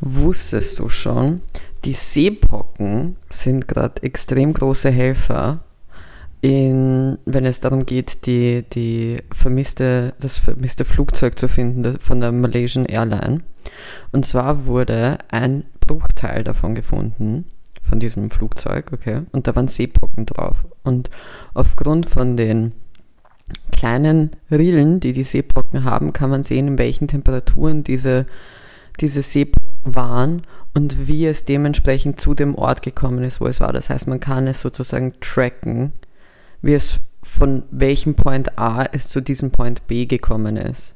Wusstest du schon, die Seepocken sind gerade extrem große Helfer, in, wenn es darum geht, die, die vermisste, das vermisste Flugzeug zu finden von der Malaysian Airline. Und zwar wurde ein Bruchteil davon gefunden, von diesem Flugzeug, okay, und da waren Seepocken drauf. Und aufgrund von den kleinen Rillen, die die Seepocken haben, kann man sehen, in welchen Temperaturen diese, diese Seepocken waren und wie es dementsprechend zu dem Ort gekommen ist, wo es war. Das heißt, man kann es sozusagen tracken, wie es von welchem Point A es zu diesem Point B gekommen ist.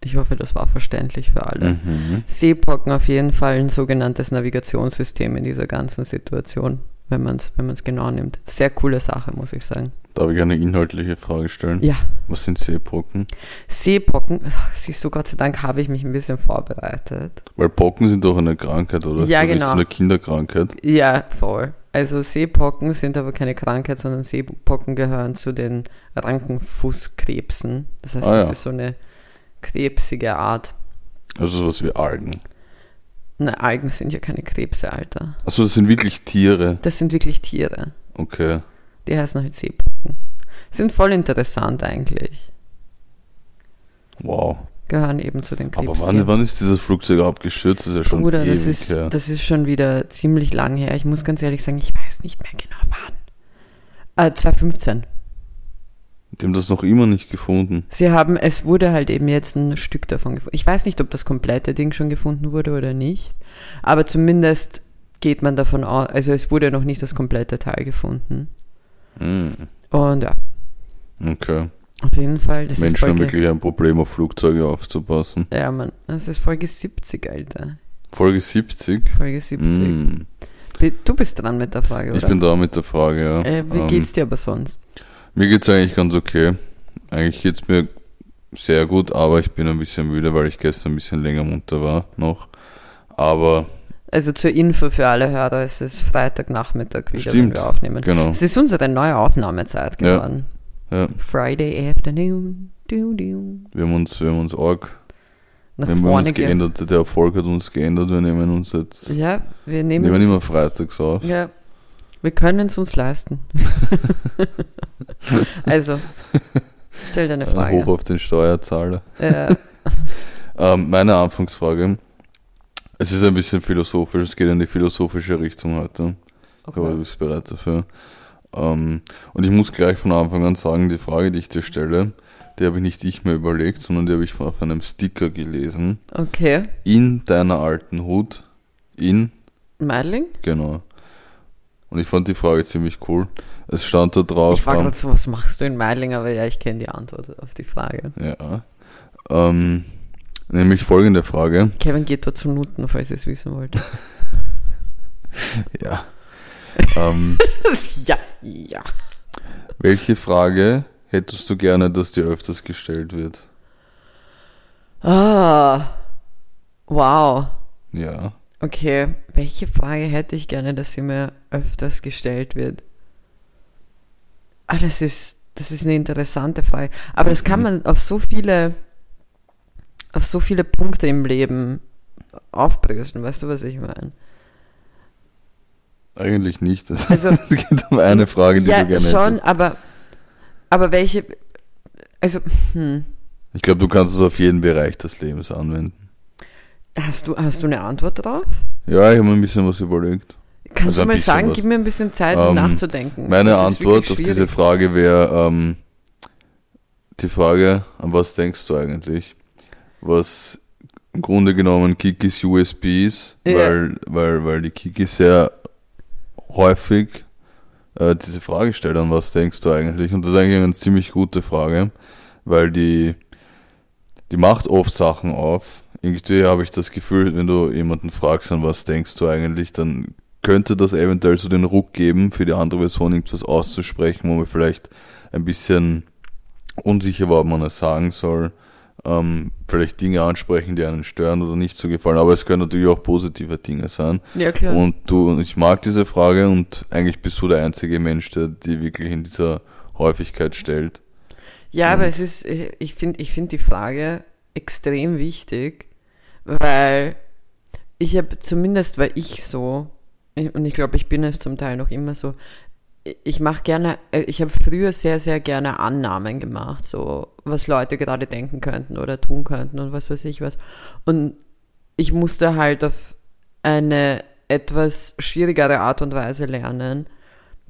Ich hoffe, das war verständlich für alle. Mhm. Seepocken auf jeden Fall ein sogenanntes Navigationssystem in dieser ganzen Situation, wenn man es wenn man's genau nimmt. Sehr coole Sache, muss ich sagen. Darf ich eine inhaltliche Frage stellen? Ja, Was sind Seepocken? Seepocken, siehst du, Gott sei Dank habe ich mich ein bisschen vorbereitet. Weil Pocken sind doch eine Krankheit, oder? Ja, Ist das genau. So eine Kinderkrankheit. Ja, voll. Also Seepocken sind aber keine Krankheit, sondern Seepocken gehören zu den Rankenfußkrebsen. Das heißt, Ah, das ja. ist so eine krebsige Art. Also sowas wie Algen. Na, Algen sind ja keine Krebse, Alter. Also das sind wirklich Tiere. Das sind wirklich Tiere. Okay. Die heißen halt Seepocken. Sind voll interessant eigentlich. Wow. Gehören eben zu den Aber Krebstieren. wann, wann ist dieses Flugzeug abgestürzt? Das ist ja schon Bruder, ewig das ist, her. das ist schon wieder ziemlich lang her. Ich muss ganz ehrlich sagen, ich weiß nicht mehr genau wann. Äh, 2015. Die haben das noch immer nicht gefunden. Sie haben, es wurde halt eben jetzt ein Stück davon gefunden. Ich weiß nicht, ob das komplette Ding schon gefunden wurde oder nicht, aber zumindest geht man davon aus, also es wurde noch nicht das komplette Teil gefunden. Hm. Und ja, Okay. auf jeden Fall, das ist Menschen haben wirklich ein Problem, auf Flugzeuge aufzupassen. ja Mann, das ist Folge 70, Alter. Folge 70. Folge 70. Hm. Bi- Du bist dran mit der Frage, oder? Ich bin da mit der Frage, ja. äh, wie Ähm, geht's dir aber sonst? Mir geht's eigentlich ganz okay. Eigentlich geht's mir sehr gut, aber ich bin ein bisschen müde, weil ich gestern ein bisschen länger munter war noch. Aber Also zur Info für alle Hörer, es ist Freitagnachmittag wieder, wenn Stimmt, wir aufnehmen. genau. Es ist unsere neue Aufnahmezeit Ja. geworden. Ja, Friday afternoon. Du, du. wir haben uns, wir haben uns arg, Nach wir haben vorne uns geändert. Der Erfolg hat uns geändert. Wir nehmen uns jetzt, Ja, wir nehmen nehmen immer freitags auf. Ja, wir können es uns leisten. also, stell dir eine Ein Hoch Frage. auf den Steuerzahler. Äh, Ähm, meine Anfangsfrage. Es ist ein bisschen philosophisch, es geht in die philosophische Richtung heute. Ich hoffe, du okay. bist bereit dafür. Ähm, und ich muss gleich von Anfang an sagen, die Frage, die ich dir stelle, die habe ich nicht ich mir überlegt, sondern die habe ich auf einem Sticker gelesen. okay, In deiner alten Hut. In, Meidling? genau. Und ich fand die Frage ziemlich cool. Es stand da drauf. Ich war ähm, gerade so, was machst du in Meidling? Aber ja, ich kenne die Antwort auf die Frage. ja. Ähm, nämlich folgende Frage. Kevin geht dort zu Nuten, falls ihr es wissen wollt. Ja. ähm, ja, ja. welche Frage hättest du gerne, dass dir öfters gestellt wird? Ah, wow. Ja. Okay, welche Frage hätte ich gerne, dass sie mir öfters gestellt wird? Ah, das ist, das ist eine interessante Frage. Aber das kann man auf so viele, auf so viele Punkte im Leben aufbröseln. Weißt du, was ich meine? Eigentlich nicht. Es Also- es geht um eine Frage, die ja, du gerne schon, hättest. aber, aber welche, also, hm, Ich glaube, du kannst es auf jeden Bereich des Lebens anwenden. Hast du, hast du eine Antwort drauf? Ja, ich habe mir ein bisschen was überlegt. Kannst Also du mal sagen, was. gib mir ein bisschen Zeit, Ähm, um nachzudenken. Meine Das Antwort auf diese. Frage wäre ähm, die Frage, an was denkst du eigentlich? Was im Grunde genommen Kikis USB ist, Ja. weil, weil, weil die Kiki sehr häufig äh, diese Frage stellt, an was denkst du eigentlich? Und das ist eigentlich eine ziemlich gute Frage, weil die, die macht oft Sachen auf. Irgendwie habe ich das Gefühl, wenn du jemanden fragst, an was denkst du eigentlich, dann könnte das eventuell so den Ruck geben, für die andere Person irgendwas auszusprechen, wo man vielleicht ein bisschen unsicher war, ob man es sagen soll. Ähm, vielleicht Dinge ansprechen, die einen stören oder nicht so gefallen. Aber es können natürlich auch positive Dinge sein. Ja, klar. Und du, und ich mag diese Frage und eigentlich bist du der einzige Mensch, der die wirklich in dieser Häufigkeit stellt. Ja, aber es ist, ich finde ich find die Frage extrem wichtig, weil ich habe zumindest war ich so, und ich glaube, ich bin es zum Teil noch immer so, ich mache gerne, äh, ich habe früher sehr, sehr gerne Annahmen gemacht, so was Leute gerade denken könnten oder tun könnten und was weiß ich was. Und ich musste halt auf eine etwas schwierigere Art und Weise lernen,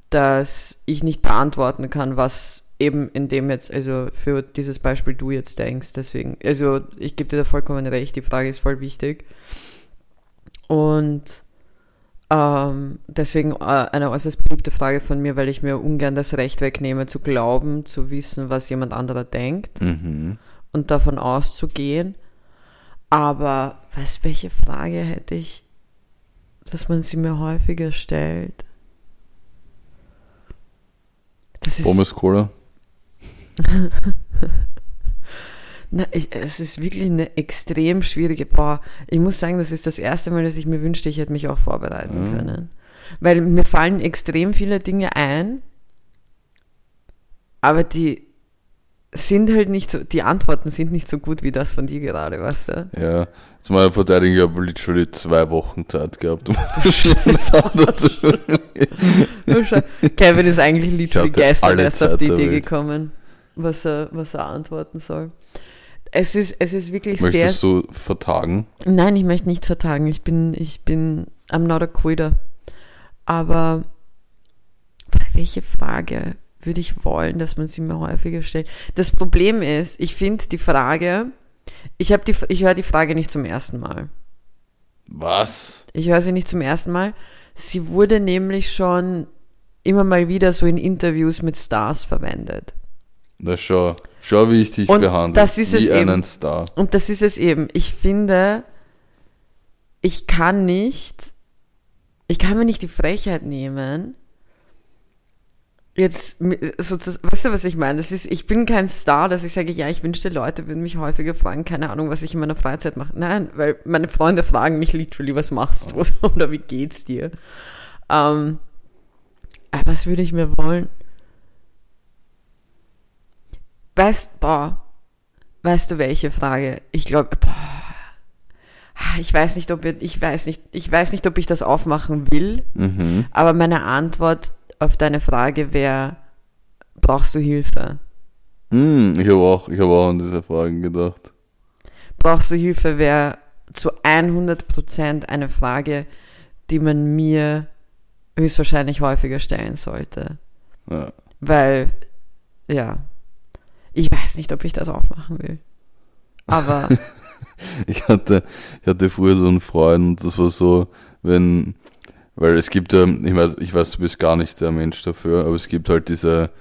dass ich nicht beantworten kann, was eben in dem jetzt, also für dieses Beispiel du jetzt denkst. Deswegen, also ich gebe dir da vollkommen recht, die Frage ist voll wichtig. Und ähm, deswegen äh, eine äußerst beliebte Frage von mir, weil ich mir ungern das Recht wegnehme, zu glauben, zu wissen, was jemand anderer denkt Mhm. und davon auszugehen. Aber was, welche Frage hätte ich, dass man sie mir häufiger stellt? Das ist, Pommes Cola. na, ich, es ist wirklich eine extrem schwierige. Boah, ich muss sagen, das ist das erste Mal, dass ich mir wünschte, ich hätte mich auch vorbereiten Mhm. können. Weil mir fallen extrem viele Dinge ein, aber die sind halt nicht so, die Antworten sind nicht so gut wie das von dir gerade, weißt du? Ja, zu meiner Verteidigung, ich habe literally zwei Wochen Zeit gehabt, um das zu Kevin ist eigentlich literally gestern erst auf die Idee Welt. gekommen, was er, was er antworten soll. Es ist, es ist wirklich sehr. Möchtest du vertagen? Nein, ich möchte nicht vertagen. Ich bin, ich bin, I'm not a quitter. Aber welche Frage würde ich wollen, dass man sie mir häufiger stellt? Das Problem ist, ich finde die Frage, ich habe die, ich höre die Frage nicht zum ersten Mal. Was? Ich höre sie nicht zum ersten Mal. Sie wurde nämlich schon immer mal wieder so in Interviews mit Stars verwendet. Na schau, schau, wie ich dich Und behandle. das ist wie es eben. einen Star. Und das ist es eben. Ich finde, ich kann nicht, ich kann mir nicht die Frechheit nehmen, jetzt sozusagen, weißt du, was ich meine? Das ist, ich bin kein Star, dass ich sage, ja, ich wünschte, Leute würden mich häufiger fragen, keine Ahnung, was ich in meiner Freizeit mache. Nein, weil meine Freunde fragen mich literally, was machst du oder wie geht's dir? Ähm, aber was würde ich mir wollen? Weißt, boah, weißt du welche Frage? Ich glaube, ich weiß nicht, ob wir, ich weiß nicht, ich weiß nicht, ob ich das aufmachen will, Mhm. aber meine Antwort auf deine Frage wäre, brauchst du Hilfe? Hm, ich habe auch, ich habe auch an diese Fragen gedacht. Brauchst du Hilfe wäre zu 100% eine Frage, die man mir höchstwahrscheinlich häufiger stellen sollte. Ja. Weil, ja, ich weiß nicht, ob ich das aufmachen will. Aber, Ich hatte, ich hatte früher so einen Freund, das war so, wenn, weil es gibt ja, ich weiß, ich weiß, du bist gar nicht der Mensch dafür, aber es gibt halt diese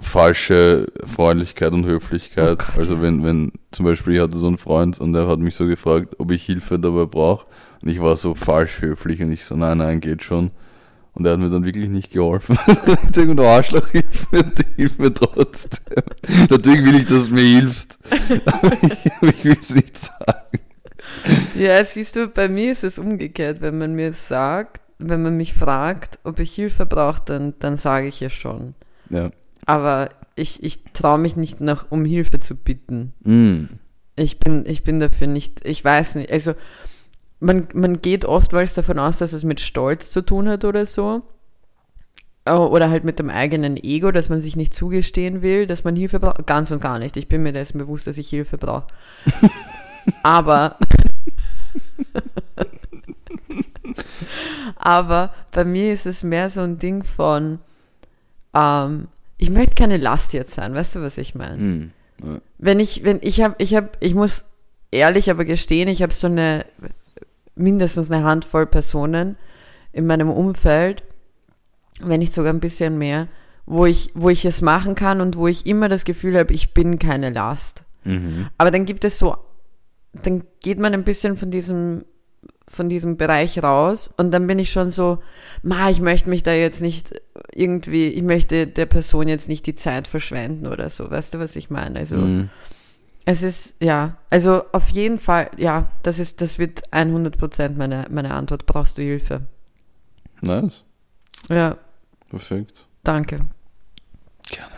falsche Freundlichkeit und Höflichkeit. Oh Gott, also wenn, wenn, zum Beispiel ich hatte so einen Freund und der hat mich so gefragt, ob ich Hilfe dabei brauche. Und ich war so falsch höflich und ich so, nein, nein, geht schon. Und er hat mir dann wirklich nicht geholfen. Mit irgendeiner Arschlochhilfe, die hilft mir trotzdem. Natürlich will ich, dass du mir hilfst. Aber ich, ich will es nicht sagen. ja, siehst du, bei mir ist es umgekehrt. Wenn man mir sagt, wenn man mich fragt, ob ich Hilfe brauche, dann, dann sage ich ja schon. Ja. Aber ich, ich traue mich nicht nach, um Hilfe zu bitten. Mm. Ich bin, ich bin dafür nicht, ich weiß nicht, also man, man geht oftmals davon aus, dass es mit Stolz zu tun hat oder so. Oder halt mit dem eigenen Ego, dass man sich nicht zugestehen will, dass man Hilfe braucht. Ganz und gar nicht. Ich bin mir dessen bewusst, dass ich Hilfe brauche. Aber, aber bei mir ist es mehr so ein Ding von, ähm, ich möchte keine Last jetzt sein, weißt du, was ich meine? Mm. Ja. wenn ich, wenn ich habe, ich habe, ich muss ehrlich aber gestehen, ich habe so eine mindestens eine Handvoll Personen in meinem Umfeld, wenn nicht sogar ein bisschen mehr, wo ich, wo ich es machen kann und wo ich immer das Gefühl habe, ich bin keine Last. Mhm. Aber dann gibt es so, dann geht man ein bisschen von diesem, von diesem Bereich raus und dann bin ich schon so, ma, ich möchte mich da jetzt nicht irgendwie, ich möchte der Person jetzt nicht die Zeit verschwenden oder so, weißt du, was ich meine? Also, Mm. Es ist, ja, also auf jeden Fall, ja, das ist, das wird 100% meine, meine Antwort. Brauchst du Hilfe? Nice. Ja, Perfekt. danke. Gerne.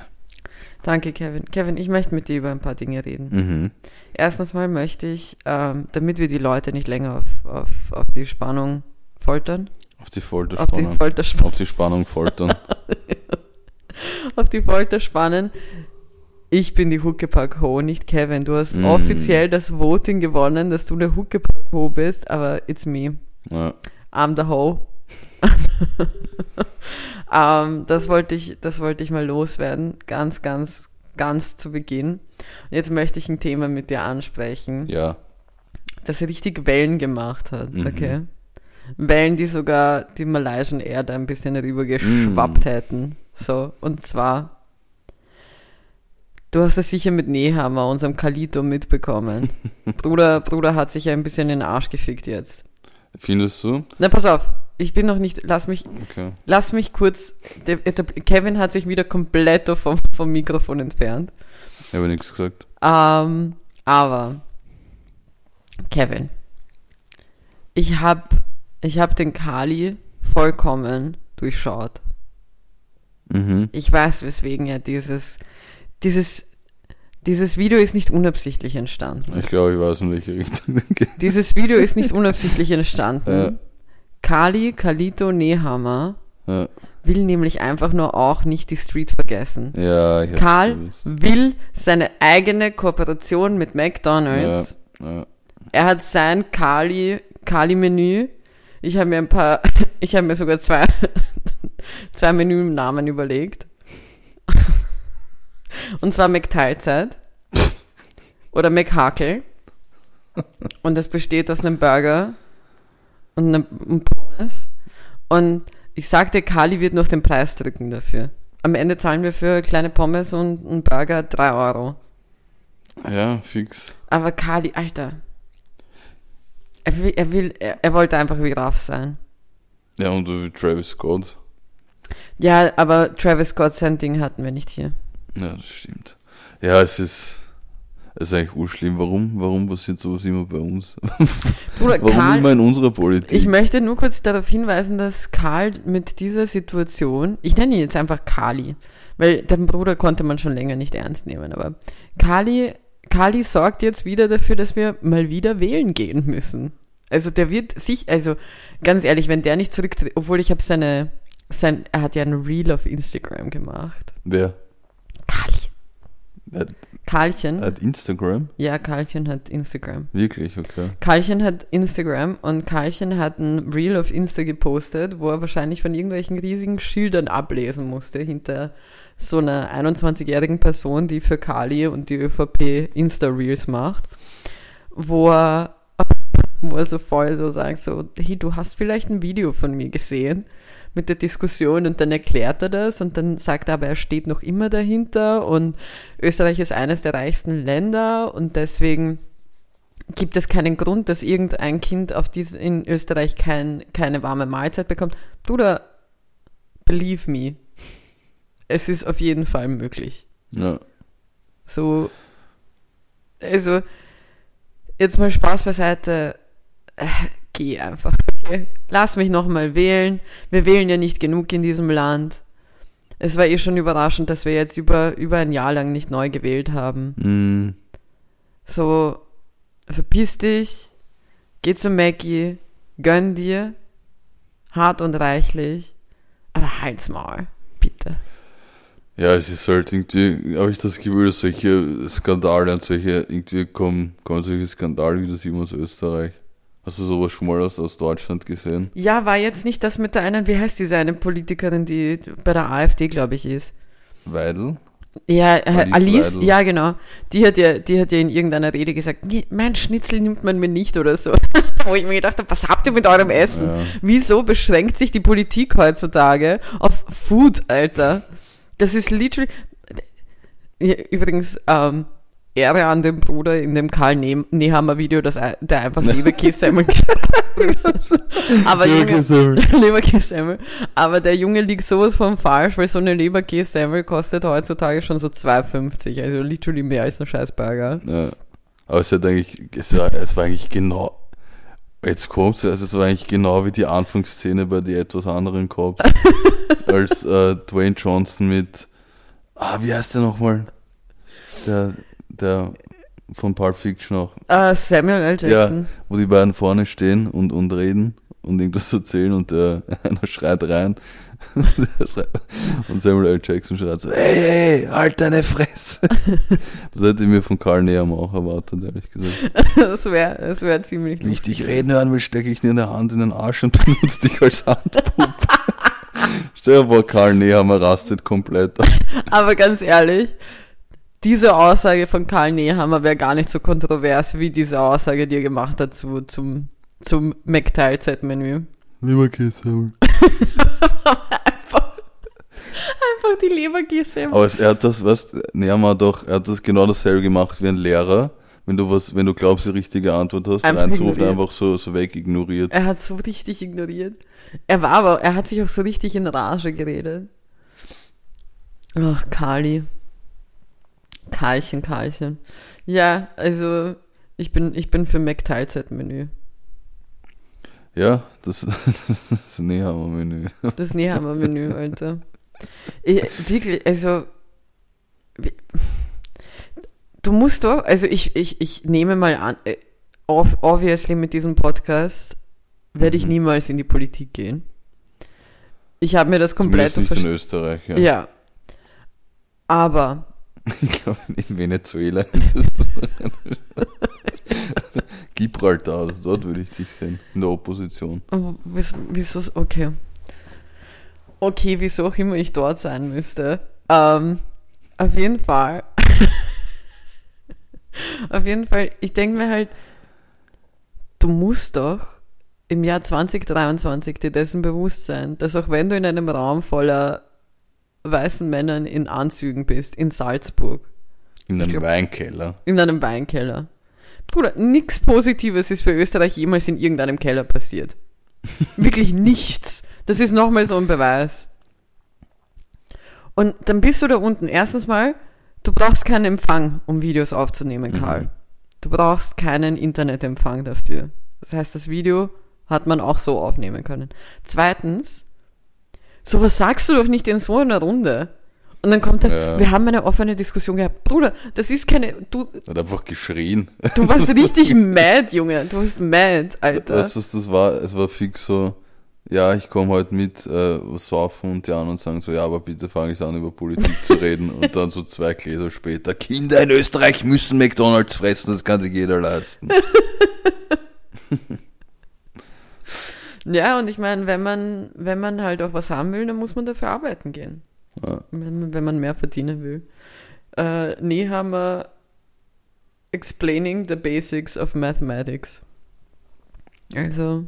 Danke, Kevin. Kevin, ich möchte mit dir über ein paar Dinge reden. Mhm. Erstens mal möchte ich, ähm, damit wir die Leute nicht länger auf, auf, auf die Spannung foltern, Auf die Folter auf die spannen. Folter spannen, Auf die Spannung foltern. auf die Folter spannen. Ich bin die Huckepack Ho, nicht Kevin. Du hast Mm. offiziell das Voting gewonnen, dass du eine Huckepack Ho bist, aber it's me. ja. I'm the Ho. ähm, das wollte ich, das wollte ich mal loswerden, ganz, ganz, ganz zu Beginn. Jetzt möchte ich ein Thema mit dir ansprechen, ja. das richtig Wellen gemacht hat, Mhm. okay? Wellen, die sogar die Malaysian Erde ein bisschen rübergeschwappt Mhm. hätten. So, und zwar, du hast es sicher mit Nehammer, unserem Kalito, mitbekommen. Bruder, Bruder hat sich ja ein bisschen in den Arsch gefickt jetzt. Findest du? Na, pass auf, ich bin noch nicht, lass mich, Okay. lass mich kurz, der, der, Kevin hat sich wieder komplett vom, vom Mikrofon entfernt. Ich habe nichts gesagt. Ähm, aber, Kevin, ich hab, ich hab den Kali vollkommen durchschaut. Mhm. Ich weiß, weswegen er dieses, dieses, dieses Video ist nicht unabsichtlich entstanden. Ich glaube, ich weiß, in welche Richtung das geht. Dieses Video ist nicht unabsichtlich entstanden. Ja. Kali, Kalito, Nehammer Ja, will nämlich einfach nur auch nicht die Street vergessen. ja ich Karl gewusst. will seine eigene Kooperation mit McDonalds. Ja. Er hat sein Kali, Kali-Menü. Ich habe mir ein paar, ich habe mir sogar zwei, zwei Menünamen überlegt. Und zwar McTeilzeit oder McHakel. Und das besteht aus einem Burger und einem Pommes. Und ich sagte, Kali wird noch den Preis drücken dafür. Am Ende zahlen wir für kleine Pommes und einen Burger 3 Euro. ja, fix. Aber Kali, Alter. Er will, er will, er, er wollte einfach wie Raff sein. Ja, und wie Travis Scott. Ja, aber Travis Scott sein Ding hatten wir nicht hier. Ja, das stimmt. Ja, es ist, es ist eigentlich urschlimm. Warum, warum passiert sowas immer bei uns? Bruder, Warum Karl, immer in unserer Politik? ich möchte nur kurz darauf hinweisen, dass Karl mit dieser Situation, ich nenne ihn jetzt einfach Kali, weil den Bruder konnte man schon länger nicht ernst nehmen, aber Kali, Kali sorgt jetzt wieder dafür, dass wir mal wieder wählen gehen müssen. Also der wird sich, also ganz ehrlich, wenn der nicht zurücktritt, obwohl ich habe seine, sein, er hat ja ein Reel auf Instagram gemacht. Wer? Kali. Hat, Karlchen. hat Instagram? Ja, Karlchen hat Instagram. Wirklich, okay. Karlchen hat Instagram und Karlchen hat ein Reel auf Insta gepostet, wo er wahrscheinlich von irgendwelchen riesigen Schildern ablesen musste hinter so einer 21-jährigen Person, die für Kali und die ÖVP Insta-Reels macht, wo er, wo er so voll so sagt, so, hey, du hast vielleicht ein Video von mir gesehen mit der Diskussion und dann erklärt er das und dann sagt er aber, er steht noch immer dahinter und Österreich ist eines der reichsten Länder und deswegen gibt es keinen Grund, dass irgendein Kind auf dies, in Österreich kein, keine warme Mahlzeit bekommt. Bruder, believe me, es ist auf jeden Fall möglich. Ja. So, also, jetzt mal Spaß beiseite, äh, geh einfach, okay? Lass mich nochmal wählen. Wir wählen ja nicht genug in diesem Land. Es war eh schon überraschend, dass wir jetzt über, über ein Jahr lang nicht neu gewählt haben. Mm, So, verpiss dich, geh zu Mackie, gönn dir, hart und reichlich, aber halt's Maul, bitte. ja, es ist halt irgendwie, habe ich das Gefühl, dass solche Skandale und solche, irgendwie kommen, kommen solche Skandale wie das immer aus Österreich. Hast du sowas schon mal aus, aus Deutschland gesehen? Ja, war jetzt nicht das mit der einen, wie heißt diese eine Politikerin, die bei der AfD, glaube ich, ist. Weidel? Ja, äh, Alice Alice, ja genau. Die hat ja, die hat ja in irgendeiner Rede gesagt, "Nee, mein Schnitzel nimmt man mir nicht oder so. Wo ich mir gedacht habe, was habt ihr mit eurem Essen? Ja. Wieso beschränkt sich die Politik heutzutage auf Food, Alter? Das ist literally. Ja, Übrigens, ähm, Ehre an den Bruder in dem Karl Ne- Nehammer Video, dass er, der einfach Leberkässemmel Aber Leberkässemmel. Aber der Junge liegt sowas von falsch, weil so eine Leberkässemmel kostet heutzutage schon so 2,50. Also literally mehr als ein Scheißburger. Ja. Aber es hat eigentlich, es war, es war eigentlich genau, jetzt kommt's, also es war eigentlich genau wie die Anfangsszene bei die etwas anderen Cops, als äh, Dwayne Johnson mit, ah, wie heißt der nochmal? Der, der von Pulp Fiction auch. Ah, Samuel L. Jackson. Wo die beiden vorne stehen und, und reden und irgendwas erzählen und der, einer schreit rein. und Samuel L. Jackson schreit so, hey, hey, halt deine Fresse. Das hätte ich mir von Karl Nehammer auch erwartet, ehrlich gesagt. Das wäre das wär ziemlich Wenn ich dich reden hören will, stecke ich dir eine Hand in den Arsch und benutze dich als Handpuppe. Stell dir vor, Karl Nehammer rastet komplett. ab. Aber ganz ehrlich, diese Aussage von Karl Nehammer wäre gar nicht so kontrovers wie diese Aussage, die er gemacht hat zu, zum, zum McTeilzeit-Menü. Leberkäse. Einfach, einfach die Lebergieße. Aber es, er hat das, weißt Nehammer doch, er hat das genau dasselbe gemacht wie ein Lehrer. Wenn du was, wenn du glaubst, die richtige Antwort hast, Einfach ignorieren. einfach so, so weg ignoriert. Er hat so richtig ignoriert. Er war aber, er hat sich auch so richtig in Rage geredet. Ach, Kali. Karlchen, Karlchen. Ja, also ich bin, ich bin für McTeilzeit-Menü. Ja, das, das ist Nehammer-Menü. Das Nehammer-Menü, Alter. Ich, wirklich, also du musst doch, also ich, ich, ich nehme mal an, äh, ob- obviously mit diesem Podcast werde ich Mhm. niemals in die Politik gehen. Ich habe mir das komplett Zumindest nicht in Österreich, ja. ja. Aber Ich glaube, in Venezuela hättest du. Gibraltar, dort würde ich dich sehen. In der Opposition. oh, wieso, okay. Okay, wieso auch immer ich dort sein müsste. Ähm, auf jeden Fall. auf jeden Fall, ich denke mir halt, du musst doch im Jahr 2023 dir dessen bewusst sein, dass auch wenn du in einem Raum voller weißen Männern in Anzügen bist, in Salzburg, In einem glaub- Weinkeller. in einem Weinkeller. Bruder, nichts Positives ist für Österreich jemals in irgendeinem Keller passiert. Wirklich nichts. Das ist nochmal so ein Beweis. Und dann bist du da unten. Erstens mal, du brauchst keinen Empfang, um Videos aufzunehmen, Karl. Mhm. Du brauchst keinen Internetempfang dafür. Das heißt, das Video hat man auch so aufnehmen können. Zweitens, sowas sagst du doch nicht in so einer Runde. Und dann kommt dann, Ja. wir haben eine offene Diskussion gehabt. Bruder, das ist keine, du, Hat einfach geschrien. Du warst richtig mad, Junge. Du warst mad, Alter. Weißt du, was das war? Es war fix so, ja, ich komme heute mit, äh, saufen und die anderen sagen so, ja, aber bitte fange ich an, über Politik zu reden. Und dann so zwei Gläser später, Kinder in Österreich müssen McDonalds fressen, das kann sich jeder leisten. Ja, und ich meine, wenn man, wenn man halt auch was haben will, dann muss man dafür arbeiten gehen. Ja. Wenn, wenn man mehr verdienen will. Äh, Nehammer explaining the basics of mathematics. Also.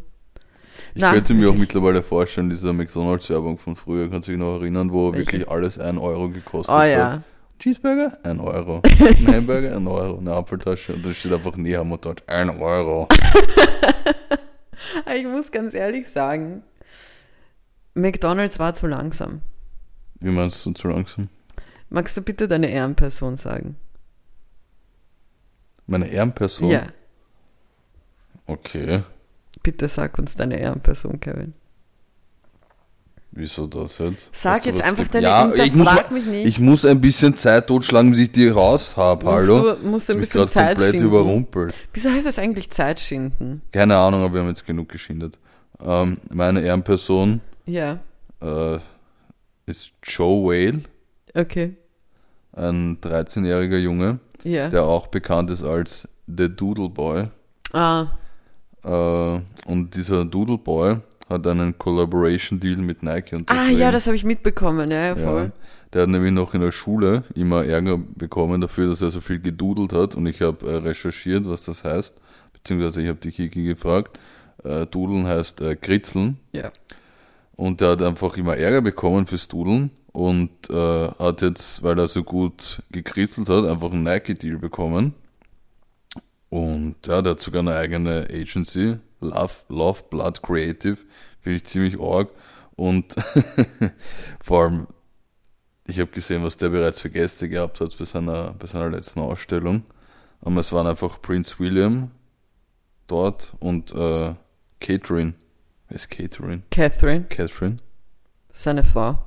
Ich Na, könnte mir auch mittlerweile vorstellen, diese McDonalds-Werbung von früher, kannst du dich noch erinnern, wo Welche? wirklich alles 1 Euro gekostet Oh hat. ja. Cheeseburger? 1 Euro. Ein Hamburger? 1 Euro. Eine Apfeltasche. Und da steht einfach Nehammer dort. 1 Euro. Ich muss ganz ehrlich sagen, McDonalds war zu langsam. Wie meinst du zu langsam? Magst du bitte deine Ehrenperson sagen? Meine Ehrenperson? Ja, Okay. bitte sag uns deine Ehrenperson, Kevin. Wieso das jetzt? Sag jetzt einfach deine ja, ich muss, frag mich nicht. ich muss ein bisschen Zeit totschlagen, bis ich die raus habe. Hallo? Du, musst ein ich bisschen Zeit komplett schinden. überrumpelt. Wieso heißt das eigentlich Zeit schinden? Keine Ahnung, aber wir haben jetzt genug geschindet. Ähm, meine Ehrenperson Ja, äh, ist Joe Whale, okay. ein 13-jähriger Junge, Ja. der auch bekannt ist als The Doodle Boy. Ah, Äh, und dieser Doodle Boy hat einen Collaboration Deal mit Nike ah unterschrieben. ja, das habe ich mitbekommen, ja, ja, voll. Ja, der hat nämlich noch in der Schule immer Ärger bekommen dafür, dass er so viel gedudelt hat. Und ich habe äh, recherchiert, was das heißt. Beziehungsweise ich habe die Kiki gefragt. Äh, Dudeln heißt äh, Kritzeln. Ja. Und der hat einfach immer Ärger bekommen fürs Dudeln. Und äh, hat jetzt, weil er so gut gekritzelt hat, einfach einen Nike-Deal bekommen. Und ja, der hat sogar eine eigene Agency, Love, Love Blood Creative, finde ich ziemlich arg. Und vor allem, ich habe gesehen, was der bereits für Gäste gehabt hat bei seiner, bei seiner letzten Ausstellung. Aber es waren einfach Prince William dort und äh, Catherine. Wer ist Catherine? Catherine, Catherine? seine Frau.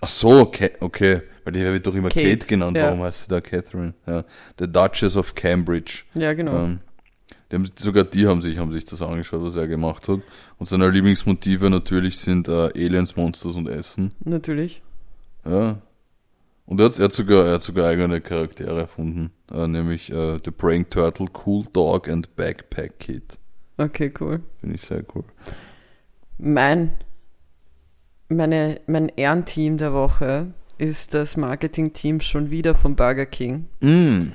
Ach so, okay, okay. weil die wird doch immer Kate, Kate, genannt, ja. warum heißt sie da Catherine? Ja. The Duchess of Cambridge. Ja, genau. Ähm, die haben, sogar die haben sich, haben sich das angeschaut, was er gemacht hat. Und seine Lieblingsmotive natürlich sind äh, Aliens, Monsters und Essen. Natürlich. Ja. Und er hat, er hat, sogar, er hat sogar eigene Charaktere erfunden, äh, nämlich äh, The Praying Turtle, Cool Dog and Backpack Kid. Okay, cool. Finde ich sehr cool. Mein, meine, mein Ehrenteam der Woche ist das Marketing-Team schon wieder von Burger King. Mm.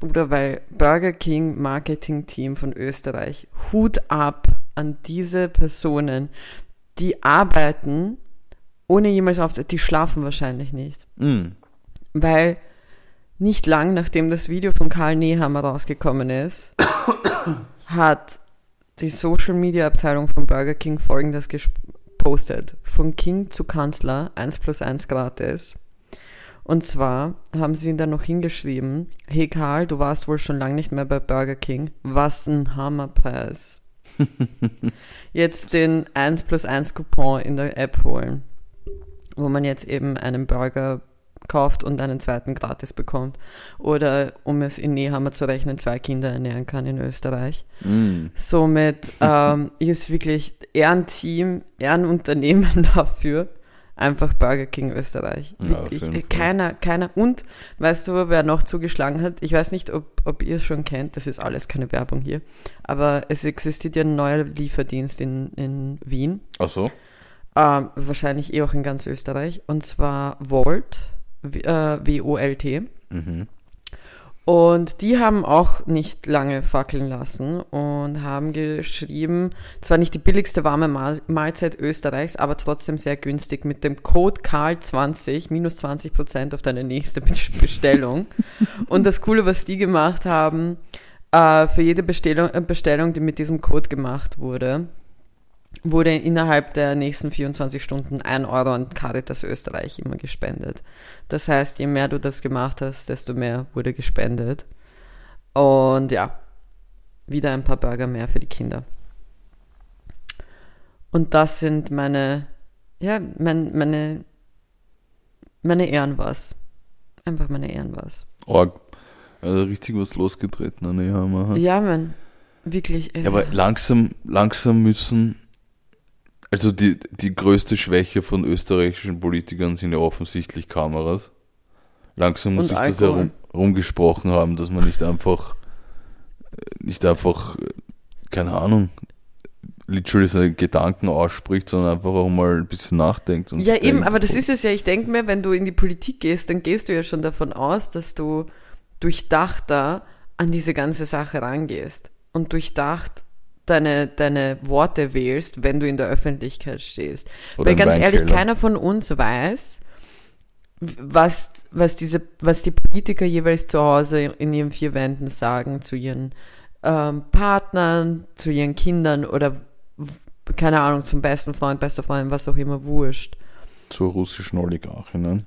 Bruder, weil Burger King Marketing-Team von Österreich, Hut ab an diese Personen, die arbeiten, ohne jemals auf, die schlafen wahrscheinlich nicht. Mm. Weil nicht lang nachdem das Video von Karl Nehammer rausgekommen ist, hat die Social Media Abteilung von Burger King folgendes gepostet. Von King zu Kanzler 1 plus 1 gratis. Und zwar haben sie ihn dann noch hingeschrieben, hey Karl, du warst wohl schon lange nicht mehr bei Burger King. Was ein Hammerpreis. jetzt den 1 plus 1 Coupon in der App holen, wo man jetzt eben einen Burger kauft und einen zweiten gratis bekommt. Oder, um es in Nehammer zu rechnen, zwei Kinder ernähren kann in Österreich. Mm. Somit ähm, ist wirklich Ehrenteam, Ehrenunternehmen dafür. Einfach Burger King Österreich. Ja, Wirklich. Fall. keiner, keiner. Und weißt du, wer noch zugeschlagen hat? Ich weiß nicht, ob, ob ihr es schon kennt. Das ist alles keine Werbung hier. Aber es existiert ja ein neuer Lieferdienst in, in Wien. Ach so? Ähm, wahrscheinlich eh auch in ganz Österreich. Und zwar Volt. W- Äh, W-O-L-T. Mhm. Und die haben auch nicht lange fackeln lassen und haben geschrieben, zwar nicht die billigste warme Mahl- Mahlzeit Österreichs, aber trotzdem sehr günstig mit dem Code KARL20, minus 20 Prozent auf deine nächste Be- Bestellung. und das Coole, was die gemacht haben, äh, für jede Bestellung, äh, Bestellung, die mit diesem Code gemacht wurde, wurde innerhalb der nächsten 24 Stunden ein Euro an Caritas Österreich immer gespendet. Das heißt, je mehr du das gemacht hast, desto mehr wurde gespendet. Und ja, wieder ein paar Burger mehr für die Kinder. Und das sind meine, ja, mein, meine, meine Ehren was. Einfach meine Ehren was. Org. Also richtig was losgetreten an die Hammer. Ja, man, wirklich. Ja, aber langsam, langsam müssen, also die, die größte Schwäche von österreichischen Politikern sind ja offensichtlich Kameras. Langsam muss Und sich das ja Alkohol. rum, rumgesprochen haben, dass man nicht einfach, äh, nicht einfach, äh, keine Ahnung, literally seine Gedanken ausspricht, sondern einfach auch mal ein bisschen nachdenkt. Und Ja, eben, denkt, aber das oh, ist es ja. Ich denke mir, wenn du in die Politik gehst, dann gehst du ja schon davon aus, dass du durchdachter an diese ganze Sache rangehst und durchdacht deine, deine Worte wählst, wenn du in der Öffentlichkeit stehst. Oder Weil ganz ehrlich, keiner von uns weiß, was, was, diese, was die Politiker jeweils zu Hause in ihren vier Wänden sagen zu ihren ähm, Partnern, zu ihren Kindern oder keine Ahnung, zum besten Freund, bester Freund, was auch immer, wurscht. Zur russischen Oligarchinnen.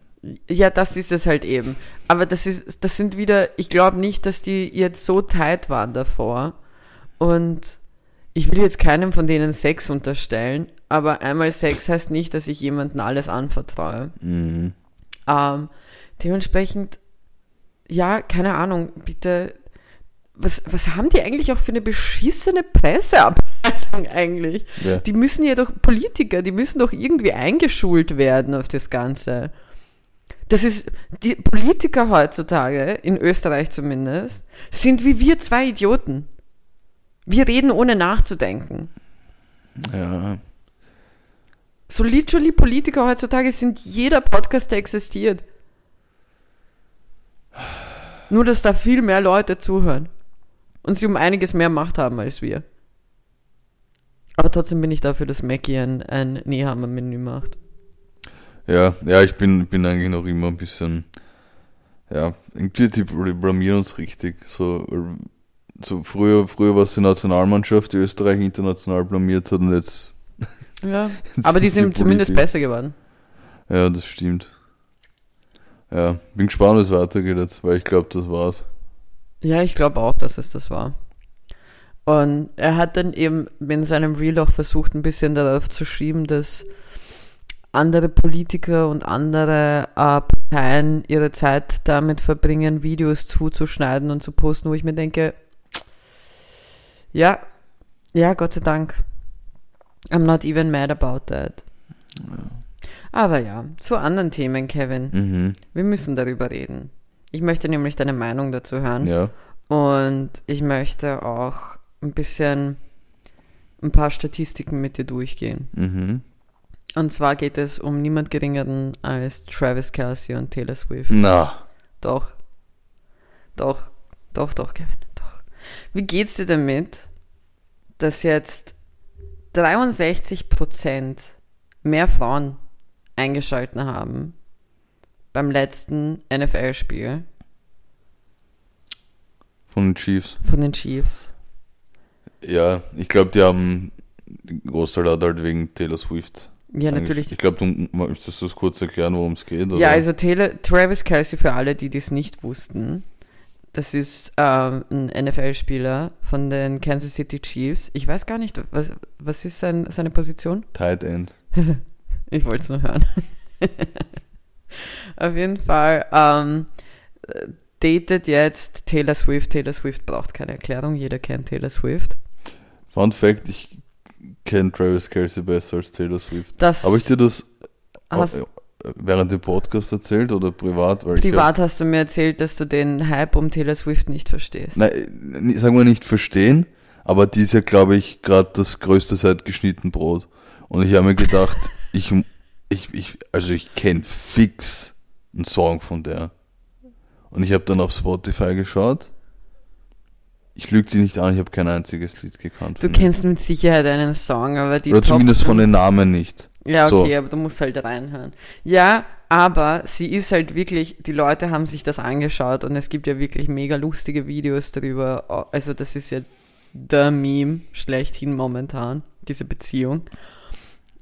Ja, das ist es halt eben. Aber das ist, das sind wieder, ich glaube nicht, dass die jetzt so tight waren davor. Und ich will jetzt keinem von denen Sex unterstellen, aber einmal Sex heißt nicht, dass ich jemandem alles anvertraue. Mhm. Ähm, dementsprechend, ja, keine Ahnung, bitte, was, was haben die eigentlich auch für eine beschissene Presseabteilung eigentlich? Ja. Die müssen ja doch, Politiker, die müssen doch irgendwie eingeschult werden auf das Ganze. Das ist, die Politiker heutzutage, in Österreich zumindest, sind wie wir zwei Idioten. Wir reden ohne nachzudenken. ja. So literally Politiker heutzutage sind jeder Podcast, der existiert. Nur, dass da viel mehr Leute zuhören. Und sie um einiges mehr Macht haben als wir. Aber trotzdem bin ich dafür, dass Mackie ein, ein Nehammer-Menü macht. Ja, ja, ich bin, bin eigentlich noch immer ein bisschen, ja, irgendwie die blamieren uns richtig. So, so früher, früher war es die Nationalmannschaft, die Österreich international blamiert hat und jetzt. Ja. jetzt Aber die sind zumindest politisch. besser geworden. Ja, das stimmt. Ja, bin gespannt, wie es weitergeht jetzt, weil ich glaube, das war's. Ja, ich glaube auch, dass es das war. Und er hat dann eben in seinem Reel auch versucht, ein bisschen darauf zu schieben, dass andere Politiker und andere äh, Parteien ihre Zeit damit verbringen, Videos zuzuschneiden und zu posten, wo ich mir denke, ja, ja, Gott sei Dank. I'm not even mad about that. Aber ja, zu anderen Themen, Kevin. Mhm. Wir müssen darüber reden. Ich möchte nämlich deine Meinung dazu hören. Ja. Und ich möchte auch ein bisschen ein paar Statistiken mit dir durchgehen. Mhm. Und zwar geht es um niemand geringeren als Travis Kelsey und Taylor Swift. Na. Doch. Doch. Doch, doch, Kevin. Wie geht's dir damit, dass jetzt 63% mehr Frauen eingeschalten haben beim letzten NFL-Spiel Von den Chiefs. von den Chiefs? Ja, ich glaube, die haben Großteil hat halt wegen Taylor Swift. Ja, natürlich. Ich glaube, du möchtest das kurz erklären, worum es geht? Oder? Ja, also Taylor, Travis Kelsey, für alle, die das nicht wussten, das ist ähm, ein NFL-Spieler von den Kansas City Chiefs. Ich weiß gar nicht, was, was ist sein, seine Position? Tight End. Ich wollte es nur hören. Auf jeden Fall ähm, äh, datet jetzt Taylor Swift. Taylor Swift braucht keine Erklärung, jeder kennt Taylor Swift. Fun Fact, ich kenne Travis Kelsey besser als Taylor Swift. Das Habe ich dir das hast, während dem Podcast erzählt oder privat? Weil ich privat hast du mir erzählt, dass du den Hype um Taylor Swift nicht verstehst. Nein, sagen wir nicht verstehen, aber die ist ja, glaube ich, gerade das größte seit geschnitten Brot. Und ich habe mir gedacht, ich, ich, ich, also ich kenne fix einen Song von der. Und ich habe dann auf Spotify geschaut. Ich lüge sie nicht an, ich habe kein einziges Lied gekannt. Du kennst mit Sicherheit einen Song, aber die Oder Top zumindest von den Namen nicht. Ja, So. okay, aber du musst halt reinhören. Ja, aber sie ist halt wirklich, die Leute haben sich das angeschaut und es gibt ja wirklich mega lustige Videos darüber. Also das ist ja der Meme schlechthin momentan, diese Beziehung.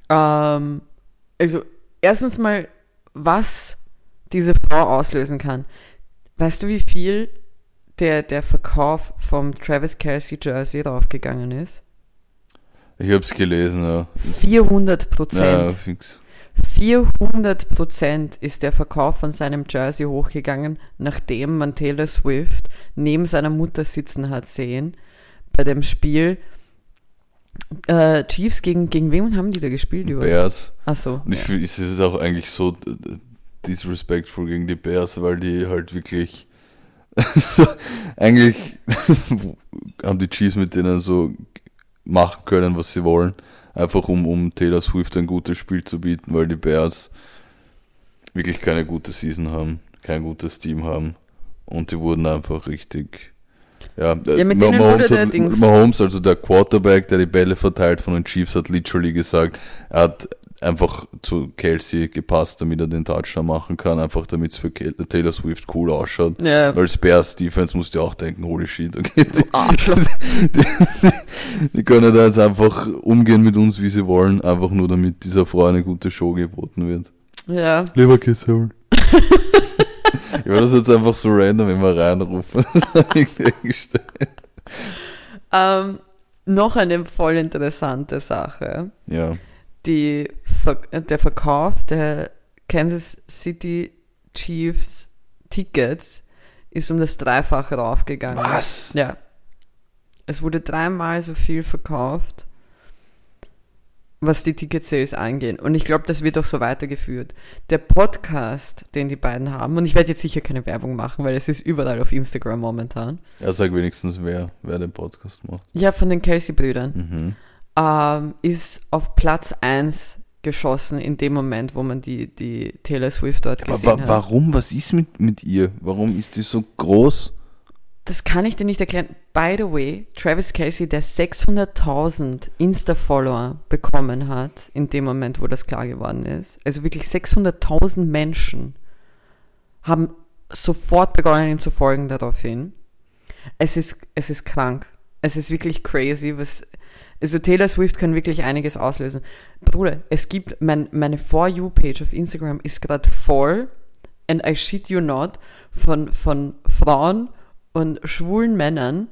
Ähm, also erstens mal, was diese Frau auslösen kann. Weißt du, wie viel der, der Verkauf vom Travis Kelsey Jersey draufgegangen ist? Ich habe es gelesen, ja. 400 Prozent. Ja, fix. 400 Prozent ist der Verkauf von seinem Jersey hochgegangen, nachdem man Taylor Swift neben seiner Mutter sitzen hat sehen bei dem Spiel äh, Chiefs gegen gegen wen haben die da gespielt über? Bears. Ach so. Und ich finde, es ist auch eigentlich so äh, disrespectful gegen die Bears, weil die halt wirklich so, eigentlich haben die Chiefs mit denen so machen können, was sie wollen. Einfach um, um Taylor Swift ein gutes Spiel zu bieten, weil die Bears wirklich keine gute Season haben, kein gutes Team haben. Und die wurden einfach richtig. Ja, Ja, mit Mah- Mahomes, hat, Mahomes, also der Quarterback, der die Bälle verteilt von den Chiefs, hat literally gesagt, er hat einfach zu Kelsey gepasst, damit er den Touchdown machen kann, einfach damit es für Taylor Swift cool ausschaut. Ja, Als Bears Defense musst du auch denken, holy shit, okay, die, Arschloch. die können da jetzt einfach umgehen mit uns, wie sie wollen, einfach nur damit dieser Frau eine gute Show geboten wird. Ja. Lieber Kiss ich werde das jetzt einfach so random immer reinrufen. Das hab ich dir gestellt. Ähm, noch eine voll interessante Sache. ja. Die, Ver der Verkauf der Kansas City Chiefs Tickets ist um das Dreifache raufgegangen. Was? Ja. Es wurde dreimal so viel verkauft, was die Ticket-Sales angeht. Und ich glaube, das wird auch so weitergeführt. Der Podcast, den die beiden haben, und ich werde jetzt sicher keine Werbung machen, weil es ist überall auf Instagram momentan. Ja, sag wenigstens, wer, wer den Podcast macht. Ja, von den Kelsey-Brüdern. Mhm. ähm, ist auf Platz 1 geschossen in dem Moment, wo man die, die Taylor Swift dort Aber gesehen wa hat. warum? Was ist mit, mit ihr? Warum ist die so groß? Das kann ich dir nicht erklären. By the way, Travis Kelsey, der 600.000 Insta-Follower bekommen hat, in dem Moment, wo das klar geworden ist. Also wirklich 600.000 Menschen haben sofort begonnen, ihm zu folgen daraufhin. Es ist, es ist krank. Es ist wirklich crazy, was, also Taylor Swift kann wirklich einiges auslösen. Bruder, es gibt, mein, meine For You-Page auf Instagram ist gerade voll, and I shit you not, von, von Frauen und schwulen Männern,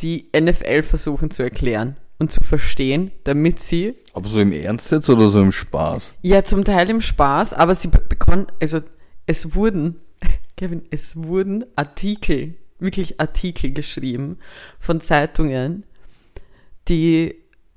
die NFL versuchen zu erklären. und zu verstehen, damit sie Aber so im Ernst jetzt oder so im Spaß? ja, zum Teil im Spaß, aber sie be- bekommen, also es wurden, Kevin, es wurden Artikel, wirklich Artikel geschrieben von Zeitungen, die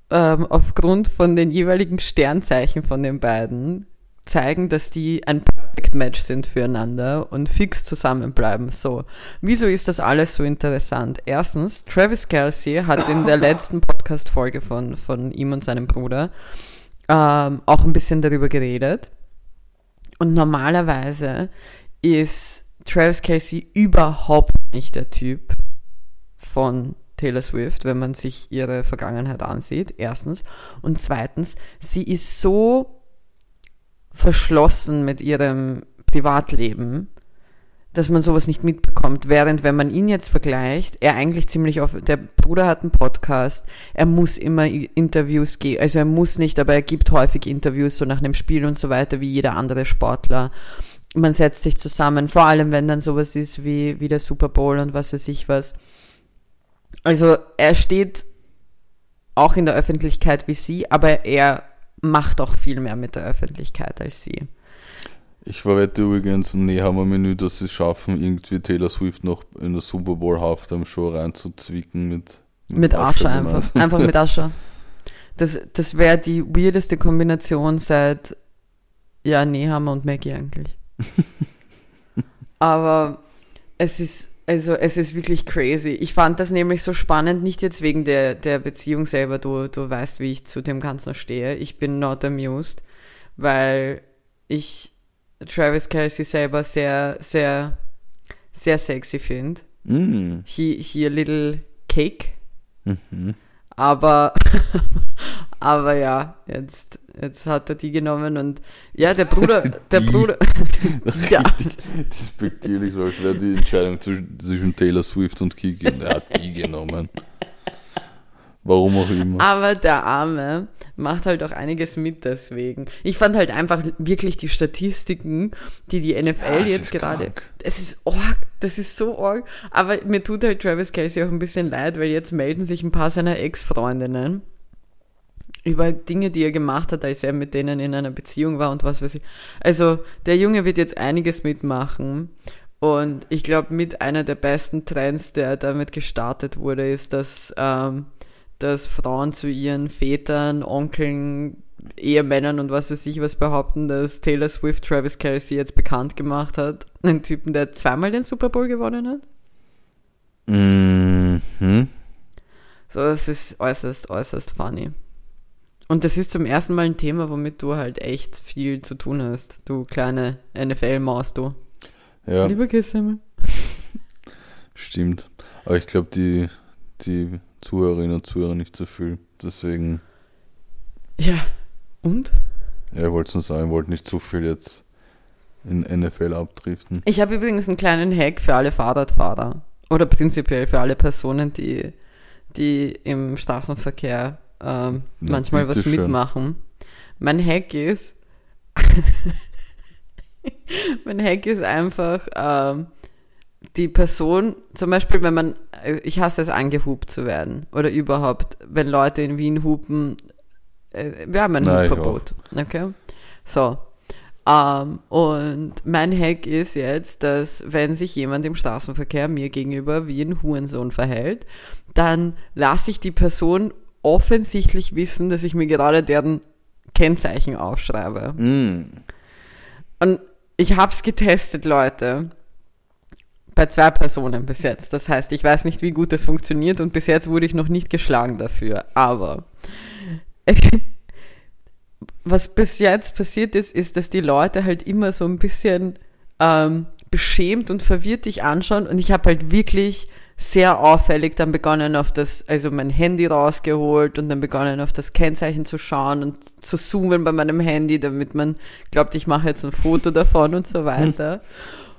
ähm, aufgrund von den jeweiligen Sternzeichen von den beiden zeigen, dass die ein Perfect Match sind füreinander und fix zusammenbleiben. So, wieso ist das alles so interessant? Erstens, Travis Kelsey hat in der letzten Podcast-Folge von, von ihm und seinem Bruder ähm, auch ein bisschen darüber geredet. Und normalerweise ist Travis Kelsey überhaupt nicht der Typ von Taylor Swift, wenn man sich ihre Vergangenheit ansieht, erstens. Und zweitens, sie ist so verschlossen mit ihrem Privatleben, dass man sowas nicht mitbekommt. Während, wenn man ihn jetzt vergleicht, er eigentlich ziemlich offen, der Bruder hat einen Podcast, er muss immer Interviews geben, also er muss nicht, aber er gibt häufig Interviews so nach einem Spiel und so weiter, wie jeder andere Sportler. Man setzt sich zusammen, vor allem wenn dann sowas ist wie, wie der Super Bowl und was weiß ich was. Also er steht auch in der Öffentlichkeit wie sie, aber er macht auch viel mehr mit der Öffentlichkeit als sie. Ich verwette übrigens ein Nehammer-Menü, dass sie es schaffen, irgendwie Taylor Swift noch in der Super Bowl Halftime Show reinzuzwicken mit, Mit Asche einfach. Einfach mit Asche. Das, das wäre die weirdeste Kombination seit, ja, Nehammer und Maggie eigentlich. Aber es ist, also es ist wirklich crazy. Ich fand das nämlich so spannend, nicht jetzt wegen der, der Beziehung selber, du, du weißt, wie ich zu dem Ganzen stehe. Ich bin not amused, weil ich Travis Kelsey selber sehr, sehr, sehr sexy finde. Mm. He, he a little cake. Mhm. Aber, aber ja, jetzt, jetzt hat er die genommen und ja, der Bruder, der Die. Bruder, ja, despektierlich, so als wäre die Entscheidung zwischen, zwischen Taylor Swift und Kiki. Und er hat die genommen. Warum auch immer. aber der Arme macht halt auch einiges mit deswegen. Ich fand halt einfach wirklich die Statistiken, die die NFL Ja, jetzt gerade, es ist org, das ist so org, aber mir tut halt Travis Kelsey auch ein bisschen leid, weil jetzt melden sich ein paar seiner Ex-Freundinnen über Dinge, die er gemacht hat, als er mit denen in einer Beziehung war und was weiß ich. Also der Junge wird jetzt einiges mitmachen und ich glaube, mit einer der besten Trends, der damit gestartet wurde, ist, dass, ähm, dass Frauen zu ihren Vätern, Onkeln, Ehemännern und was weiß ich was behaupten, dass Taylor Swift Travis Kelsey jetzt bekannt gemacht hat. Einen Typen, der zweimal den Super Bowl gewonnen hat. Mhm. So, das ist äußerst, äußerst funny. Und das ist zum ersten Mal ein Thema, womit du halt echt viel zu tun hast. Du kleine NFL-Maus, du. Ja, Lieber Kissimmel. stimmt. Aber ich glaube, die, die Zuhörerinnen und Zuhörer nicht so viel. Deswegen, Ja. Und? ja, ich wollte es nur sagen, ich wollte nicht zu viel jetzt in NFL abdriften. Ich habe übrigens einen kleinen Hack für alle Fahrradfahrer. Oder prinzipiell für alle Personen, die, die im Straßenverkehr Na, manchmal was bitteschön. mitmachen. Mein Hack ist. mein Hack ist einfach, ähm, die Person, zum Beispiel, wenn man, äh, ich hasse es, angehupt zu werden. Oder überhaupt, wenn Leute in Wien hupen, äh, wir haben ein ich Hubverbot. Okay? So. Ähm, und mein Hack ist jetzt, dass wenn sich jemand im Straßenverkehr mir gegenüber wie ein Hurensohn verhält, dann lasse ich die Person offensichtlich wissen, dass ich mir gerade deren Kennzeichen aufschreibe. Mm. Und ich hab's getestet, Leute. Bei zwei Personen bis jetzt. Das heißt, ich weiß nicht, wie gut das funktioniert und bis jetzt wurde ich noch nicht geschlagen dafür. Aber was bis jetzt passiert ist, ist, dass die Leute halt immer so ein bisschen ähm, beschämt und verwirrt dich anschauen und ich habe halt wirklich sehr auffällig dann begonnen auf das, also mein Handy rausgeholt und dann begonnen auf das Kennzeichen zu schauen und zu zoomen bei meinem Handy, damit man glaubt, ich mache jetzt ein Foto davon und so weiter.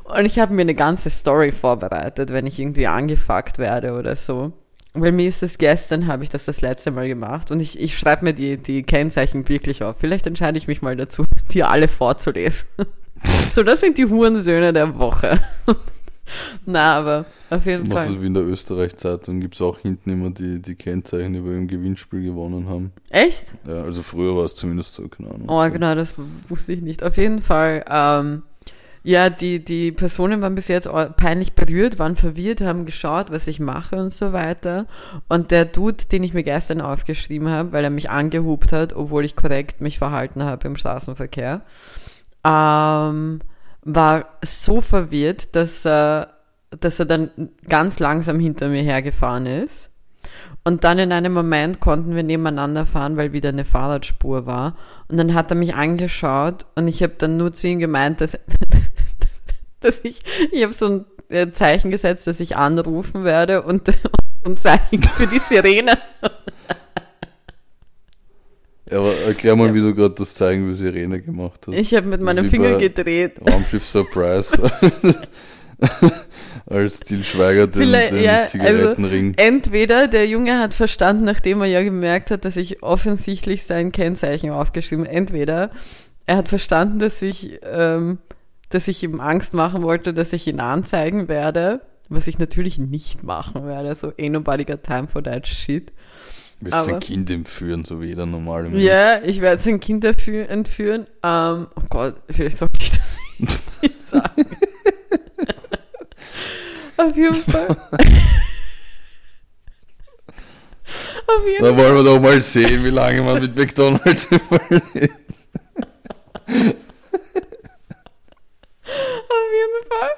Und ich habe mir eine ganze Story vorbereitet, wenn ich irgendwie angefuckt werde oder so. Weil mir ist das gestern, habe ich das das letzte Mal gemacht und ich, ich schreibe mir die, die Kennzeichen wirklich auf. Vielleicht entscheide ich mich mal dazu, die alle vorzulesen. so, das sind die Hurensöhne der Woche. Na, aber auf jeden machst Fall. es wie in der Österreich-Zeitung, gibt es auch hinten immer die, die Kennzeichen, die wir im Gewinnspiel gewonnen haben. Echt? Ja, also früher war es zumindest so, keine Ahnung. Oh, genau, das wusste ich nicht. Auf jeden Fall, ähm, ja, die, die Personen waren bis jetzt peinlich berührt, waren verwirrt, haben geschaut, was ich mache und so weiter. Und der Dude, den ich mir gestern aufgeschrieben habe, weil er mich angehupt hat, obwohl ich korrekt mich verhalten habe im Straßenverkehr, ähm, war so verwirrt, dass er, dass er dann ganz langsam hinter mir hergefahren ist. Und dann in einem Moment konnten wir nebeneinander fahren, weil wieder eine Fahrradspur war. Und dann hat er mich angeschaut und ich habe dann nur zu ihm gemeint, dass, dass ich, ich habe so ein äh, Zeichen gesetzt, dass ich anrufen werde und ein Zeichen für die Sirene. Ja, aber erklär mal, wie du gerade das Zeigen für Sirene gemacht hast. Ich habe mit wie Fingern bei gedreht. Raumschiff Surprise. Als Til Schweiger den, Vielleicht- den ja, also Zigarettenring. Entweder der Junge hat verstanden, nachdem er ja gemerkt hat, dass ich offensichtlich sein Kennzeichen aufgeschrieben habe. Entweder er hat verstanden, dass ich, ähm, dass ich ihm Angst machen wollte, dass ich ihn anzeigen werde, was ich natürlich nicht machen werde. So, ain't nobody got time for that shit. Willst du aber- ein Kind entführen, so wie jeder normale Mensch? Ja, ich werde sein Kind entfü- entführen. Ähm, oh Gott, vielleicht sollte ich das nicht sagen. Auf jeden Fall. Auf jeden Da wollen wir doch mal sehen, wie lange man mit McDonalds überlebt. Auf jeden Fall.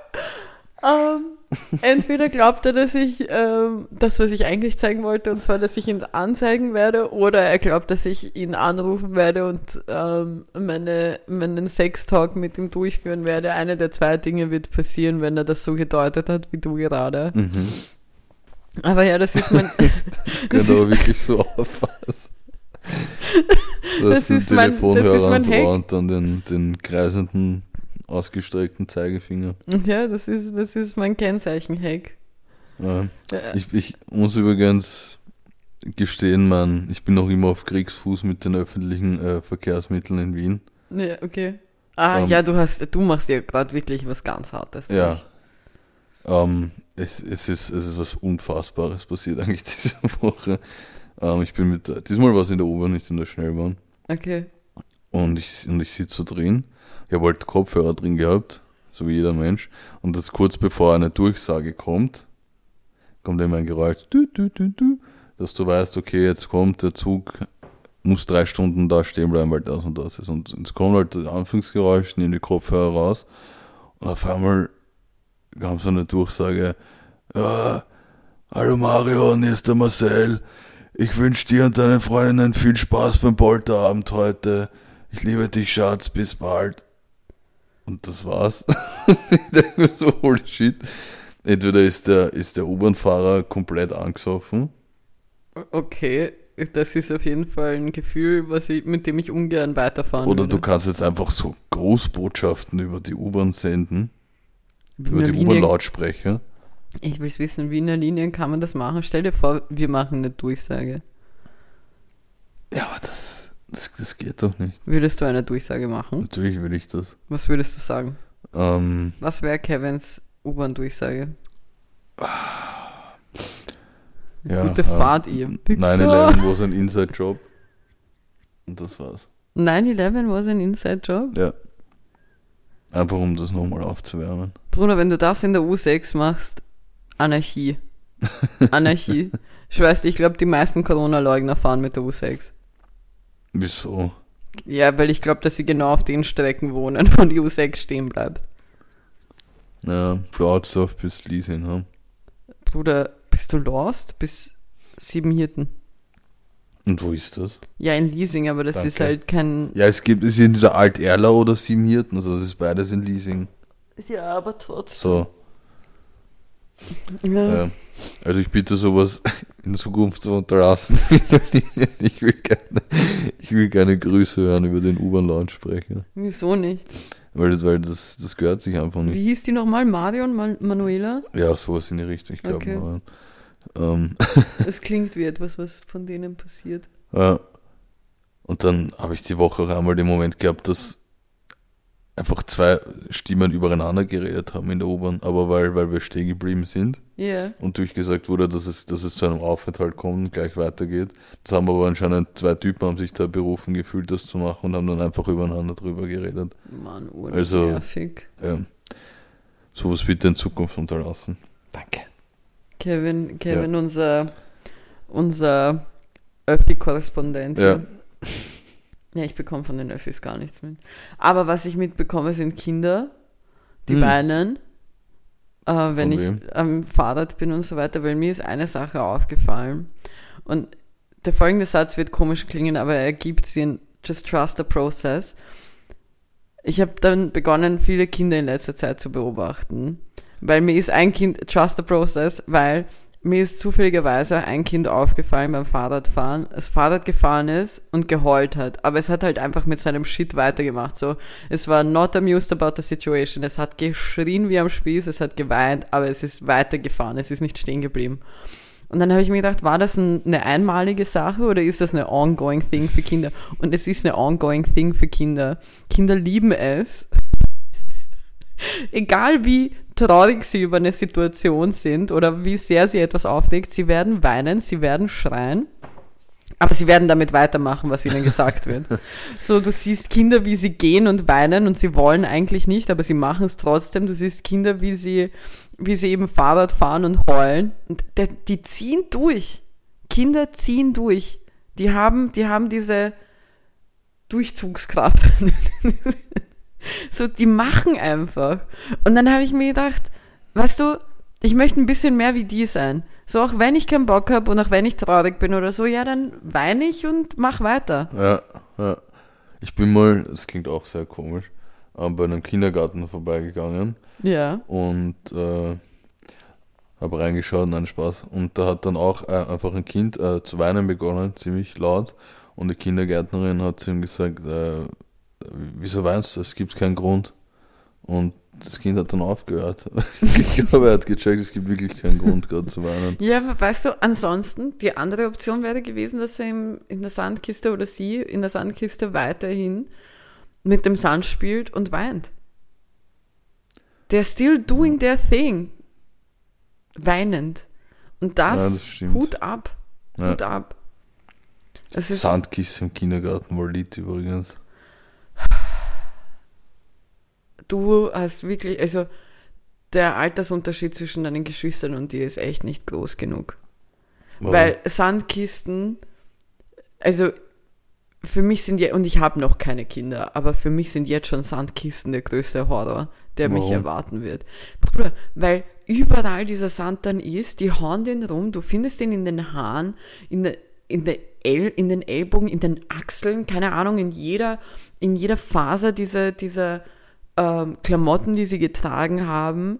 Ähm, entweder glaubt er, dass ich ähm, das, was ich eigentlich zeigen wollte, und zwar, dass ich ihn anzeigen werde, oder er glaubt, dass ich ihn anrufen werde und ähm, meine, meinen Sextalk mit ihm durchführen werde. Eine der zwei Dinge wird passieren, wenn er das so gedeutet hat, wie du gerade. Mhm. Aber ja, das ist mein, Das könnte aber wirklich so auffassen. Du Das ist mein- das ist Telefonhörer mein Hack. Ohr und dann den, den kreisenden, ausgestreckten Zeigefinger. ja, das ist, das ist mein Kennzeichen-Hack. Ja. Ich, ich muss übrigens gestehen, man, ich bin noch immer auf Kriegsfuß mit den öffentlichen äh, Verkehrsmitteln in Wien. Ja, okay. Ah, Ähm, ja, du hast, du machst ja gerade wirklich was ganz Hartes. Ja. Ähm, es, es, ist, es ist was Unfassbares passiert eigentlich diese Woche. Ähm, ich bin mit, diesmal war es in der U-Bahn, nicht in der Schnellbahn. Okay. Und ich, und ich sitze so drin. Ich habe halt Kopfhörer drin gehabt, so wie jeder Mensch. Und das kurz bevor eine Durchsage kommt, kommt immer ein Geräusch, du, du, du, du, dass du weißt, okay, jetzt kommt der Zug, muss drei Stunden da stehen bleiben, weil das und das ist. Und es kommt halt das Anfangsgeräusch, ich nehme die Kopfhörer raus. Und auf einmal kam so eine Durchsage, ja, hallo Mario, hier ist der Marcel. Ich wünsche dir und deinen Freundinnen viel Spaß beim Polterabend heute. Ich liebe dich, Schatz, bis bald. Und das war's. ich denke mir so, holy shit. Entweder ist der, ist der U-Bahn-Fahrer komplett angesoffen. Okay, das ist auf jeden Fall ein Gefühl, was ich, mit dem ich ungern weiterfahren Oder würde. du kannst jetzt einfach so Großbotschaften über die U-Bahn senden. Über die U-Bahn-Lautsprecher. Ich will wissen, wie in der Linien kann man das machen? Stell dir vor, wir machen eine Durchsage. Ja, aber das, das, das geht doch nicht. Würdest du eine Durchsage machen? Natürlich will ich das. Was würdest du sagen? Ähm, Was wäre Kevins U-Bahn-Durchsage? ja, Gute ähm, Fahrt, ihr Wichser. 9-11 war ein Inside-Job. Und das war's. 9-11 war ein Inside-Job? Ja. Einfach um das nochmal aufzuwärmen. Bruder, wenn du das in der U6 machst, Anarchie. Anarchie. Ich weiß, ich glaube, die meisten Corona-Leugner fahren mit der U6. Wieso? Ja, weil ich glaube, dass sie genau auf den Strecken wohnen, wo die U6 stehen bleibt. Ja, Cloudssoft bis Leasing haben. Bruder, bist du lost? Bis sieben Hirten. Und wo ist das? Ja, in Leasing, aber das ist Danke. halt kein. Ja, es gibt, es sind entweder Alt-Erler oder Sieben Hirten, also das ist beides in Leasing. Ja, aber trotzdem. So, Ja. ja. Also ich bitte sowas in Zukunft zu unterlassen. ich will keine, ich will keine Grüße hören über den U-Bahn-Lautsprecher. Wieso nicht? Weil, das- weil das, das gehört sich einfach nicht. Wie hieß die nochmal? Marion Man Manuela? Ja, sowas in die Richtung, ich glaube Okay. Ähm, Es klingt wie etwas, was von denen passiert. Ja. Und dann habe ich die Woche auch einmal den Moment gehabt, dass einfach zwei Stimmen übereinander geredet haben in der U-Bahn, aber weil, weil wir stehen geblieben sind Ja. und durchgesagt wurde, dass es, dass es zu einem Aufenthalt kommt und gleich weitergeht. Das haben aber anscheinend zwei Typen haben sich da berufen gefühlt, das zu machen und haben dann einfach übereinander drüber geredet. Mann, Also- nervig. Ähm, sowas bitte in Zukunft unterlassen. Danke. Kevin, Kevin, unser, unser Öffi-Korrespondent. Ja. Ja, ich bekomme von den Öffis gar nichts mit. Aber was ich mitbekomme, sind Kinder, die Hm. weinen, äh, wenn Von ich wem? am Fahrrad bin und so weiter, weil mir ist eine Sache aufgefallen. Und der folgende Satz wird komisch klingen, aber er ergibt Sinn. Just trust the process. Ich habe dann begonnen, viele Kinder in letzter Zeit zu beobachten. Weil mir ist ein Kind, trust the process, weil mir ist zufälligerweise ein Kind aufgefallen beim Fahrradfahren, das Fahrrad gefahren ist und geheult hat. Aber es hat halt einfach mit seinem Shit weitergemacht. So, es war not amused about the situation. Es hat geschrien wie am Spieß, es hat geweint, aber es ist weitergefahren. Es ist nicht stehen geblieben. Und dann habe ich mir gedacht, war das ein, eine einmalige Sache oder ist das eine ongoing thing für Kinder? Und es ist eine ongoing thing für Kinder. Kinder lieben es, egal wie traurig sie über eine Situation sind oder wie sehr sie etwas aufregt, sie werden weinen, sie werden schreien. Aber sie werden damit weitermachen, was ihnen gesagt wird. So, du siehst Kinder, wie sie gehen und weinen und sie wollen eigentlich nicht, aber sie machen es trotzdem. Du siehst Kinder, wie sie, wie sie eben Fahrrad fahren und heulen. Und der, die ziehen durch. Kinder ziehen durch. Die haben, die haben diese Durchzugskraft. so, die machen einfach. Und dann habe ich mir gedacht, weißt du, ich möchte ein bisschen mehr wie die sein. So, auch wenn ich keinen Bock habe und auch wenn ich traurig bin oder so, ja, dann weine ich und mach weiter. Ja, ja. Ich bin mal, das klingt auch sehr komisch, bei einem Kindergarten vorbeigegangen Ja. und äh, habe reingeschaut, nein, Spaß. Und da hat dann auch äh, einfach ein Kind äh, zu weinen begonnen, ziemlich laut. Und die Kindergärtnerin hat zu ihm gesagt, äh, wieso weinst du? Es gibt keinen Grund. Und das Kind hat dann aufgehört. ich glaube, er hat gecheckt, es gibt wirklich keinen Grund, gerade zu weinen. Ja, aber weißt du, ansonsten, die andere Option wäre gewesen, dass er im, in der Sandkiste oder sie in der Sandkiste weiterhin mit dem Sand spielt und weint. They're still doing their thing. Weinend. Und das, Ja, das. Hut ab. Ja. Hut ab. Sandkiste im Kindergarten war Lied übrigens. Du hast wirklich, also der Altersunterschied zwischen deinen Geschwistern und dir ist echt nicht groß genug. Warum? Weil Sandkisten, also für mich sind ja, und ich habe noch keine Kinder, aber für mich sind jetzt schon Sandkisten der größte Horror, der mich Warum? erwarten wird. Bruder, weil überall dieser Sand dann ist, die hauen den rum, du findest den in den Haaren, in der, in der El, in den Ellbogen, in den Achseln, keine Ahnung, in jeder, in jeder Faser dieser, dieser ähm, Klamotten, die sie getragen haben.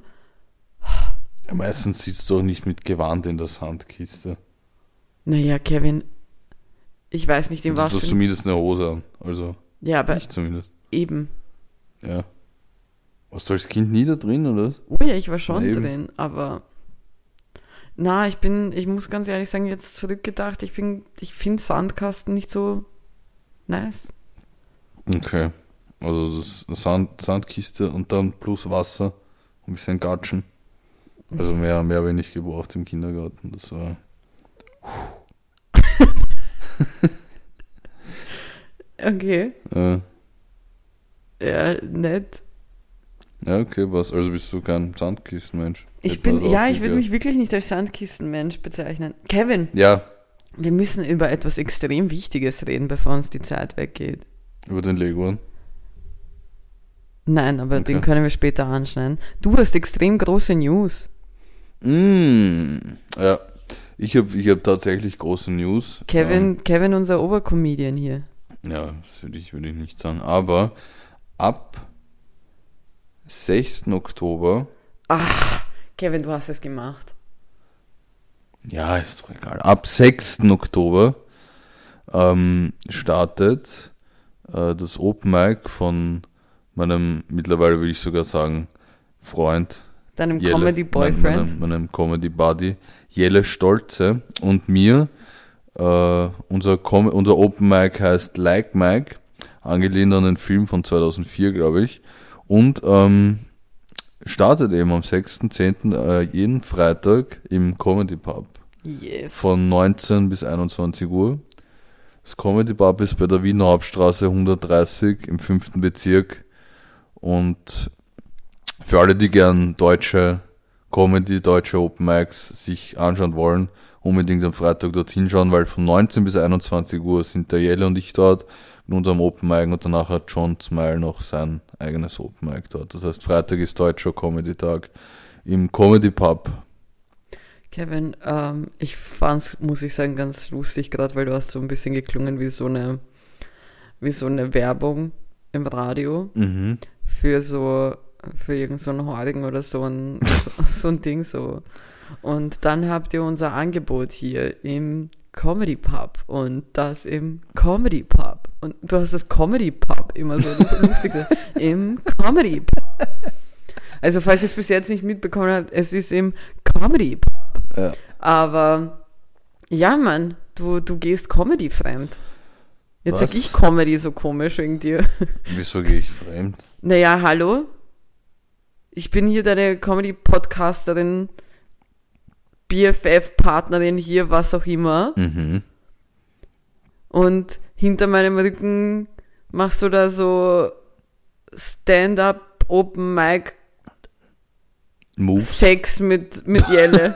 Ja, meistens sitzt du auch nicht mit Gewand in der Sandkiste. Naja, Kevin, ich weiß nicht, in Du was. hast für- zumindest eine Hose an. Also, Ja, aber ich zumindest. eben. Ja. Warst du als Kind nie da drin, oder? Oh ja, ich war schon Na drin, aber na, ich bin, ich muss ganz ehrlich sagen, jetzt zurückgedacht, ich bin, ich finde Sandkasten nicht so nice. Okay. Also das Sand, Sandkiste und dann plus Wasser, ein bisschen Gatschen. Also mehr, mehr habe ich nicht gebraucht im Kindergarten. Das war. Okay, Äh, ja, nett. ja, okay, was? Also bist du kein Sandkistenmensch? Ich bin, ja, ich würde mich wirklich nicht als Sandkistenmensch bezeichnen. Kevin, gehört. wir müssen über etwas extrem Wichtiges reden, bevor uns die Zeit weggeht. Ja, über den Leguan. Nein, aber den Okay. können wir später anschneiden. Du hast extrem große News. Mm, ja. Ich habe ich hab tatsächlich große News. Kevin, Kevin, unser Obercomedian hier. Ja, das würde ich, würde ich nicht sagen. Aber ab 6. Oktober, Ach, Kevin, du hast es gemacht. ja, ist doch egal, ab 6. Oktober ähm, startet äh, das Open Mic von meinem, mittlerweile würde ich sogar sagen, Freund, Deinem Jelle, Comedy mein- Boyfriend. Meinem, meinem Comedy Buddy, Jelle Stolze und mir. Äh, unser, Com unser Open Mic heißt Like Mike, angelehnt an den Film von 2004, glaube ich. Und ähm, startet eben am 6.10. Äh, jeden Freitag im Comedy Pub Yes. von 19 bis 21 Uhr. Das Comedy Pub ist bei der Wiener Hauptstraße 130 im fünften Bezirk. Und für alle, die gern deutsche Comedy, deutsche Open Mics sich anschauen wollen, unbedingt am Freitag dorthin schauen, weil von 19 bis 21 Uhr sind der Jelle und ich dort mit unserem Open Mic und danach hat John Smile noch sein eigenes Open Mic dort. Das heißt, Freitag ist deutscher Comedy Tag im Comedy Pub. Kevin, ähm, ich fand's, muss ich sagen, ganz lustig, gerade weil du hast so ein bisschen geklungen wie so eine, wie so eine Werbung im Radio Mhm. Für so, für irgend so einen Hordigen oder so ein, so, so ein Ding so. Und dann habt ihr unser Angebot hier im Comedy Pub und das im Comedy Pub. Und du hast das Comedy Pub immer so lustig gesagt. Im Comedy Pub. Also falls ihr es bis jetzt nicht mitbekommen habt, es ist im Comedy Pub. Ja. Aber ja, Mann, du, du gehst Comedy fremd. Jetzt Was? sag ich Comedy so komisch wegen dir. Wieso gehe ich fremd? Naja, hallo? Ich bin hier deine Comedy-Podcasterin, BFF-Partnerin hier, was auch immer. Mhm. Und hinter meinem Rücken machst du da so Stand-up, Open Mic, Moves. Sex mit, mit Jelle.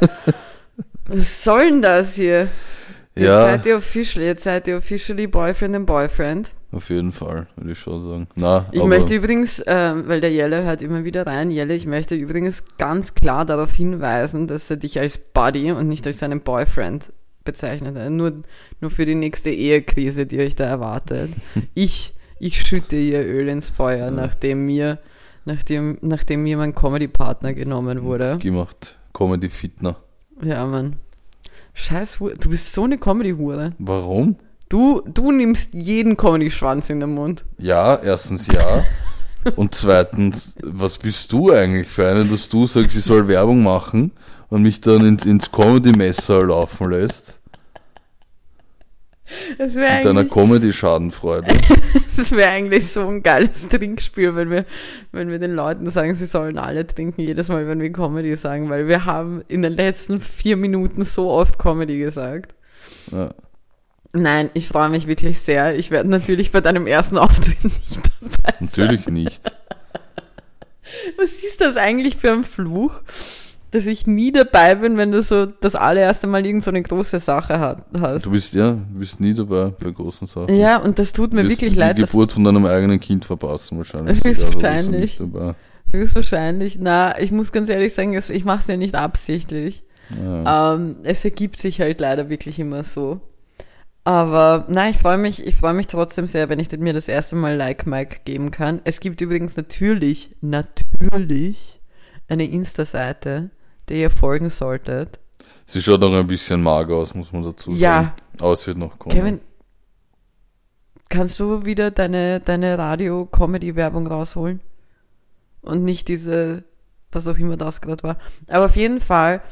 was soll denn das hier? Jetzt Ja, seid ihr official, jetzt seid ihr officially Boyfriend and Boyfriend. auf jeden Fall, würde ich schon sagen. Na, Ich möchte übrigens, ähm, weil der Jelle hört immer wieder rein, Jelle, ich möchte übrigens ganz klar darauf hinweisen, dass er dich als Buddy und nicht als seinen Boyfriend bezeichnet. hat. Nur, nur für die nächste Ehekrise, die euch da erwartet. Ich, ich schütte ihr Öl ins Feuer, nachdem mir, nachdem, nachdem mir mein Comedy-Partner genommen wurde. gemacht Comedy Fitner. Ja, Mann. Scheiß Hure. Du bist so eine Comedy-Hure. Warum? Du, du nimmst jeden Comedy-Schwanz in den Mund. Ja, erstens ja. Und zweitens, was bist du eigentlich für eine, dass du sagst, ich soll Werbung machen und mich dann ins, ins Comedy-Messer laufen lässt? Das wäre Mit deiner eigentlich, Comedy-Schadenfreude. das wär eigentlich so ein geiles Trinkspiel, wenn wir, wenn wir den Leuten sagen, sie sollen alle trinken, jedes Mal, wenn wir Comedy sagen, weil wir haben in den letzten vier Minuten so oft Comedy gesagt. Ja. Nein, ich freue mich wirklich sehr. Ich werde natürlich bei deinem ersten Auftritt nicht dabei sein. Natürlich nicht. Was ist das eigentlich für ein Fluch, dass ich nie dabei bin, wenn du so das allererste Mal irgend so eine große Sache hat, hast? Du bist ja, du bist nie dabei bei großen Sachen. Ja, und das tut mir Du wirst wirklich die leid. dass- Geburt von deinem eigenen Kind verpassen wahrscheinlich. Höchstwahrscheinlich. Höchstwahrscheinlich. Na, ich muss ganz ehrlich sagen, ich mache es ja nicht absichtlich. Ja. Ähm, es ergibt sich halt leider wirklich immer so. Aber nein, ich freue mich, ich freue mich trotzdem sehr, wenn ich mir das erste Mal Like Mike geben kann. Es gibt übrigens natürlich, natürlich eine Insta-Seite, der ihr folgen solltet. Sie schaut noch ein bisschen mager aus, muss man dazu sagen. Ja. Aber es wird noch kommen. Kevin, kannst du wieder deine, deine Radio-Comedy-Werbung rausholen? Und nicht diese, was auch immer das gerade war. Aber auf jeden Fall,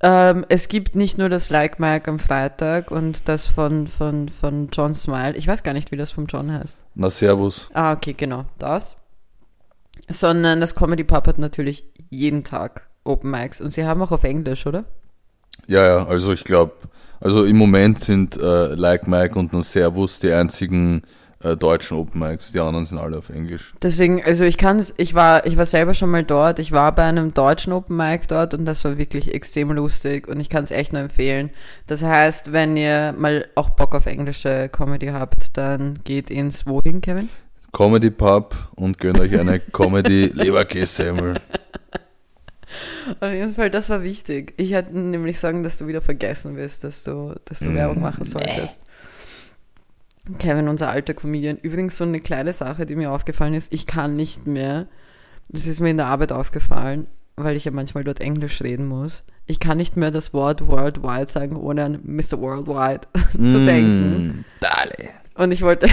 ähm, es gibt nicht nur das Like Mike am Freitag und das von, von, von John Smile. Ich weiß gar nicht, wie das vom John heißt. Na, Servus. Ah, okay, genau, das. Sondern das Comedy Pub hat natürlich jeden Tag Open Mics. Und sie haben auch auf Englisch, oder? Ja, ja, also ich glaube, also im Moment sind äh, Like Mike und dann Servus die einzigen äh, deutschen Open Mics. Die anderen sind alle auf Englisch. Deswegen, also ich kann es, ich war, ich war selber schon mal dort, ich war bei einem deutschen Open Mic dort und das war wirklich extrem lustig und ich kann es echt nur empfehlen. Das heißt, wenn ihr mal auch Bock auf englische Comedy habt, dann geht ins wohin, Kevin? Comedy Pub und gönnt euch eine Comedy Leberkässemmel. Auf jeden Fall, das war wichtig. Ich hätte nämlich sagen, dass du wieder vergessen wirst, dass du, dass du Mm, Werbung machen solltest. Kevin, unser alter Comedian. Übrigens so eine kleine Sache, die mir aufgefallen ist. Ich kann nicht mehr, das ist mir in der Arbeit aufgefallen, weil ich ja manchmal dort Englisch reden muss. Ich kann nicht mehr das Wort Worldwide sagen, ohne an Mr. Worldwide zu denken. Mm, Dale. Und ich wollte.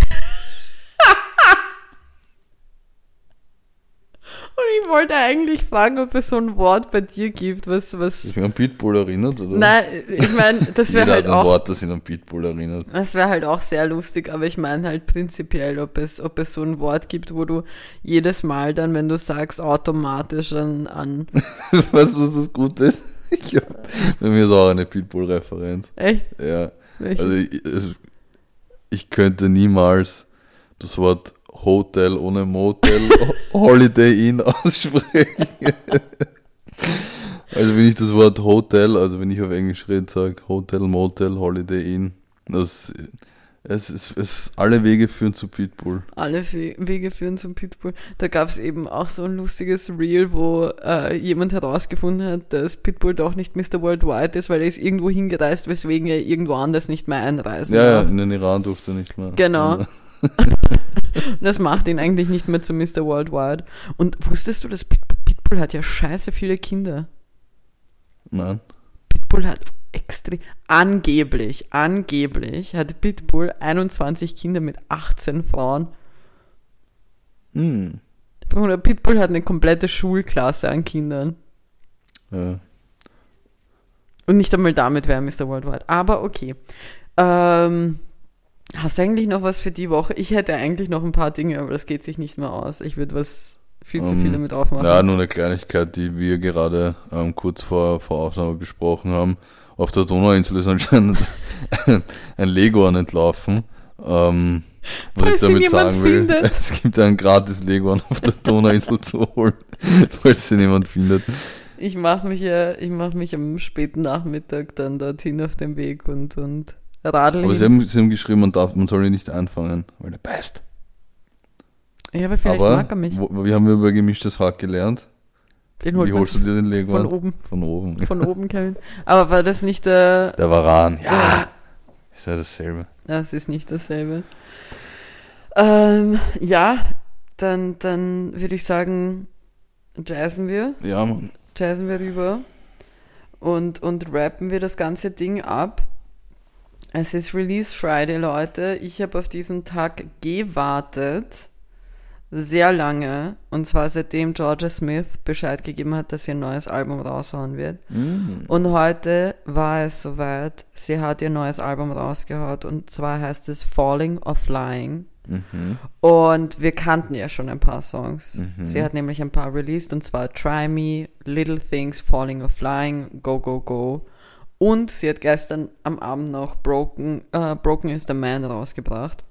Ich wollte eigentlich fragen, ob es so ein Wort bei dir gibt, was, was. Ist mich an Pitbull erinnert, oder? Nein, ich meine, das wäre halt hat ein auch. Wort, das ihn an Pitbull erinnert. Das wäre halt auch sehr lustig, aber ich meine halt prinzipiell, ob es, ob es so ein Wort gibt, wo du jedes Mal dann, wenn du sagst, automatisch an, an weißt du, was das Gute ist? Ich hab, bei mir ist auch eine Pitbull-Referenz. echt? Ja. Welche? Also ich, ich könnte niemals das Wort Hotel ohne Motel Holiday Inn aussprechen. also wenn ich das Wort Hotel, also wenn ich auf Englisch rede, sage Hotel, Motel, Holiday Inn, das es ist es, alle Wege führen zu Pitbull. Alle Fe- Wege führen zum Pitbull. Da gab es eben auch so ein lustiges Reel, wo äh, jemand herausgefunden hat, dass Pitbull doch nicht Mr. Worldwide ist, weil er ist irgendwo hingereist, weswegen er irgendwo anders nicht mehr einreisen Ja, ja, darf. in den Iran durfte er nicht mehr. Genau. Das macht ihn eigentlich nicht mehr zu Mr. Worldwide. Und wusstest du, dass Pit Pitbull hat ja scheiße viele Kinder? Nein. Pitbull hat extrem, angeblich, angeblich hat Pitbull 21 Kinder mit 18 Frauen. Hm. Bruder, Pitbull hat eine komplette Schulklasse an Kindern. Ja. Und nicht einmal damit wäre Mr. Worldwide. Aber okay. Ähm, hast du eigentlich noch was für die Woche? Ich hätte eigentlich noch ein paar Dinge, aber das geht sich nicht mehr aus. Ich würde was viel zu Ähm, viel damit aufmachen. Ja, nur eine Kleinigkeit, die wir gerade ähm, kurz vor, vor Aufnahme besprochen haben. Auf der Donauinsel ist anscheinend ein, Leguan entlaufen. Ähm, was Falls ich damit sagen will, findet. es gibt einen gratis Leguan auf der Donauinsel zu holen, falls sie jemand findet. Ich mache mich ja, ich mache mich am späten Nachmittag dann dorthin auf dem Weg und, und radel Aber sie haben, sie haben geschrieben, man, darf, man soll ihn nicht einfangen, weil er beißt. ja, aber vielleicht Aber mag er mich. wo, wir haben über gemischtes Hack gelernt. Den Wie holst du dir den Leguan? von oben, Von oben. von oben, Kevin. Aber war das nicht der, Der Varan, ja. Ist ja dasselbe. Das ist nicht dasselbe. Ähm, ja, dann, dann würde ich sagen, jazzen wir, Ja, Mann. jazzen wir rüber und, und rappen wir das ganze Ding ab. Es ist Release Friday, Leute. Ich habe auf diesen Tag gewartet. Sehr lange. Und zwar seitdem Georgia Smith Bescheid gegeben hat, dass sie ein neues Album raushauen wird. Mm. Und heute war es soweit. Sie hat ihr neues Album rausgehaut und zwar heißt es Falling or Flying. Mhm. Und wir kannten ja schon ein paar Songs. Mhm. Sie hat nämlich ein paar released und zwar Try Me, Little Things, Falling or Flying, Go Go Go. Und sie hat gestern am Abend noch Broken, äh, Broken is the Man rausgebracht.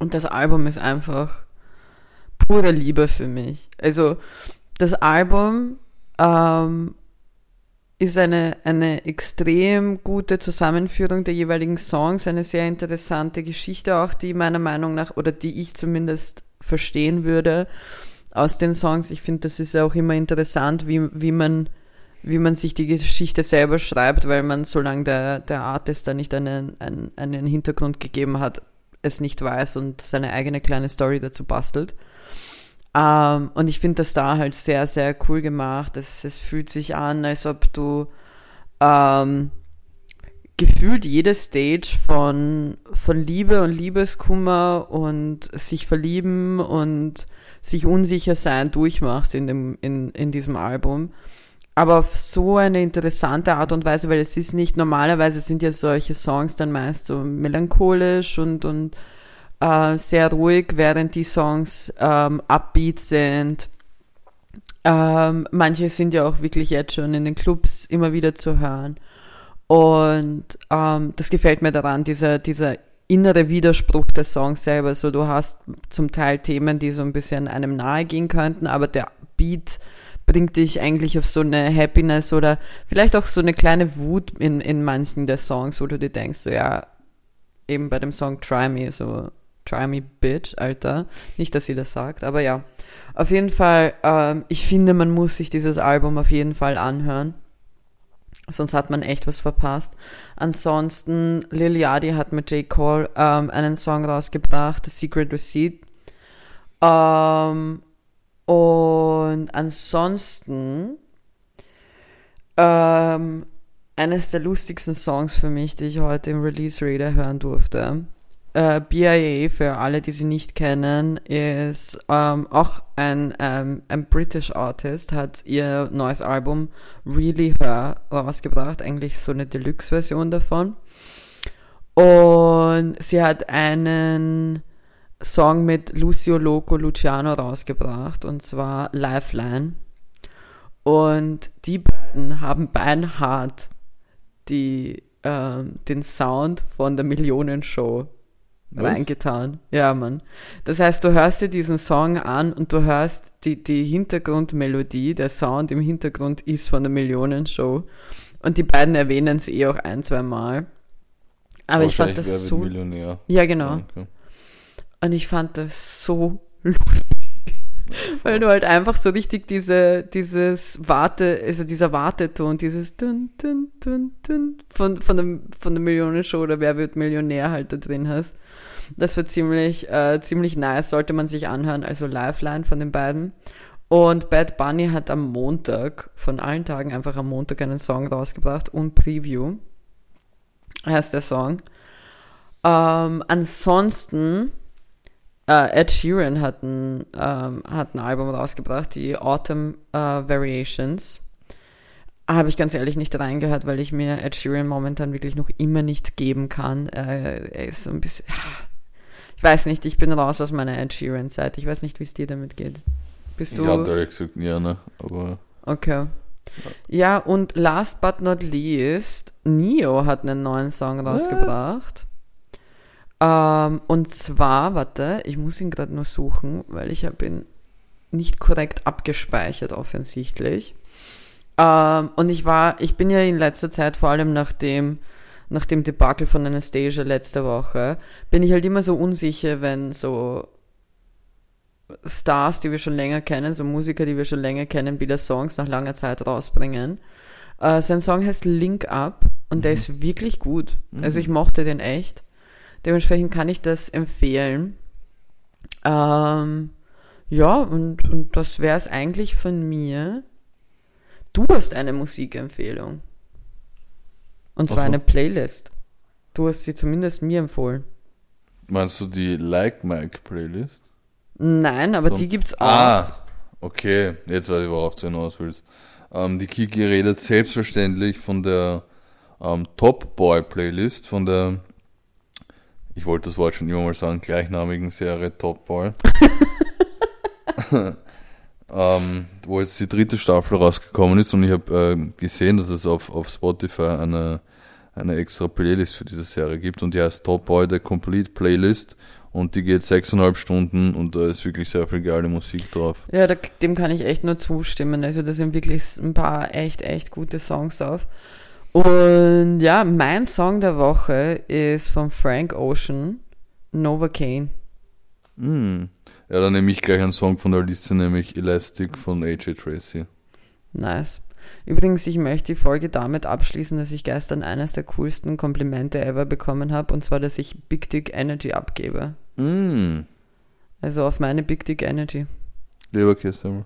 Und das Album ist einfach pure Liebe für mich. Also das Album ähm, ist eine, eine extrem gute Zusammenführung der jeweiligen Songs, eine sehr interessante Geschichte auch, die meiner Meinung nach, oder die ich zumindest verstehen würde aus den Songs. Ich finde, das ist ja auch immer interessant, wie, wie man wie man sich die Geschichte selber schreibt, weil man, solange der, der Artist da nicht einen, einen, einen Hintergrund gegeben hat, es nicht weiß und seine eigene kleine Story dazu bastelt. Ähm, und ich finde das da halt sehr, sehr cool gemacht. Es, es fühlt sich an, als ob du ähm, gefühlt jede Stage von, von Liebe und Liebeskummer und sich verlieben und sich unsicher sein durchmachst in, dem, in, in diesem Album. Aber auf so eine interessante Art und Weise, weil es ist nicht, normalerweise sind ja solche Songs dann meist so melancholisch und, und äh, sehr ruhig, während die Songs ähm, upbeat sind. Ähm, manche sind ja auch wirklich jetzt schon in den Clubs immer wieder zu hören. Und ähm, das gefällt mir daran, dieser, dieser innere Widerspruch des Songs selber. So, du hast zum Teil Themen, die so ein bisschen einem nahe gehen könnten, aber der Beat bringt dich eigentlich auf so eine Happiness oder vielleicht auch so eine kleine Wut in, in manchen der Songs, wo du dir denkst, so ja, eben bei dem Song Try Me, so Try Me Bitch, Alter. Nicht, dass sie das sagt, aber ja. Auf jeden Fall, ähm, ich finde, man muss sich dieses Album auf jeden Fall anhören. Sonst hat man echt was verpasst. Ansonsten, Lil Yachty hat mit J. Cole ähm, einen Song rausgebracht, The Secret Receipt. Ähm, und ansonsten, ähm, eines der lustigsten Songs für mich, die ich heute im Release Reader hören durfte, äh, BIA, für alle, die sie nicht kennen, ist ähm, auch ein, ähm, ein British Artist, hat ihr neues Album Really Her rausgebracht, eigentlich so eine Deluxe-Version davon. Und sie hat einen Song mit Lucio Loco Luciano rausgebracht, und zwar Lifeline. Und die beiden haben beinhart die, ähm, den Sound von der Millionenshow Was? reingetan. Ja, Mann. Das heißt, du hörst dir diesen Song an und du hörst die, die Hintergrundmelodie, der Sound im Hintergrund ist von der Millionenshow. Und die beiden erwähnen es eh auch ein, zwei Mal. Aber ich fand das so. Millionär. Ja, genau. Okay. Und ich fand das so lustig. Weil du halt einfach so richtig diese, dieses Warte, also dieser Warteton, dieses dun, dun, dun, dun von, von, dem, von der Millionenshow oder Wer wird Millionär halt da drin hast. Das war ziemlich, äh, ziemlich nice, sollte man sich anhören, also Lifeline von den beiden. Und Bad Bunny hat am Montag, von allen Tagen einfach am Montag einen Song rausgebracht und Preview heißt der Song. Ähm, ansonsten, äh, Ed Sheeran hat ein, ähm, hat ein Album rausgebracht, die Autumn äh, Variations. Habe ich ganz ehrlich nicht reingehört, weil ich mir Ed Sheeran momentan wirklich noch immer nicht geben kann. Äh, er ist so ein bisschen. Ich weiß nicht, ich bin raus aus meiner Ed Sheeran-Zeit. Ich weiß nicht, wie es dir damit geht. Bist Ich du. hatte ehrlich gesagt gerne, aber Okay. Ja, und last but not least, Neo hat einen neuen Song rausgebracht. Ähm, und zwar, warte, ich muss ihn gerade nur suchen, weil ich habe ihn nicht korrekt abgespeichert offensichtlich. Ähm, und ich war, ich bin ja in letzter Zeit vor allem nach dem, nach dem Debakel von Anastasia letzte Woche, bin ich halt immer so unsicher, wenn so Stars, die wir schon länger kennen, so Musiker, die wir schon länger kennen, wieder Songs nach langer Zeit rausbringen. Äh, sein Song heißt Link Up und der Mhm. ist wirklich gut. Mhm. Also ich mochte den echt. Dementsprechend kann ich das empfehlen. Ähm, ja, und, und das wäre es eigentlich von mir. Du hast eine Musikempfehlung. Und zwar so. eine Playlist. Du hast sie zumindest mir empfohlen. meinst du die Like Mike Playlist? Nein, aber So. die gibt's auch. Ah, okay, jetzt weiß ich, worauf du hinaus willst. Ähm, die Kiki redet selbstverständlich von der ähm, Top Boy Playlist, von der, ich wollte das Wort schon immer mal sagen, gleichnamigen Serie Top Boy. ähm, wo jetzt die dritte Staffel rausgekommen ist und ich habe äh, gesehen, dass es auf, auf Spotify eine, eine extra Playlist für diese Serie gibt und die heißt Top Boy, der Complete Playlist und die geht sechseinhalb Stunden und da ist wirklich sehr viel geile Musik drauf. Ja, da, dem kann ich echt nur zustimmen. Also da sind wirklich ein paar echt, echt gute Songs drauf. Und ja, mein Song der Woche ist von Frank Ocean, Novocaine. Mm. Ja, dann nehme ich gleich einen Song von der Liste, nämlich Elastic von AJ Tracy. Nice. Übrigens, ich möchte die Folge damit abschließen, dass ich gestern eines der coolsten Komplimente ever bekommen habe, und zwar, dass ich Big Dick Energy abgebe. Mm. Also auf meine Big Dick Energy. Leberkäse.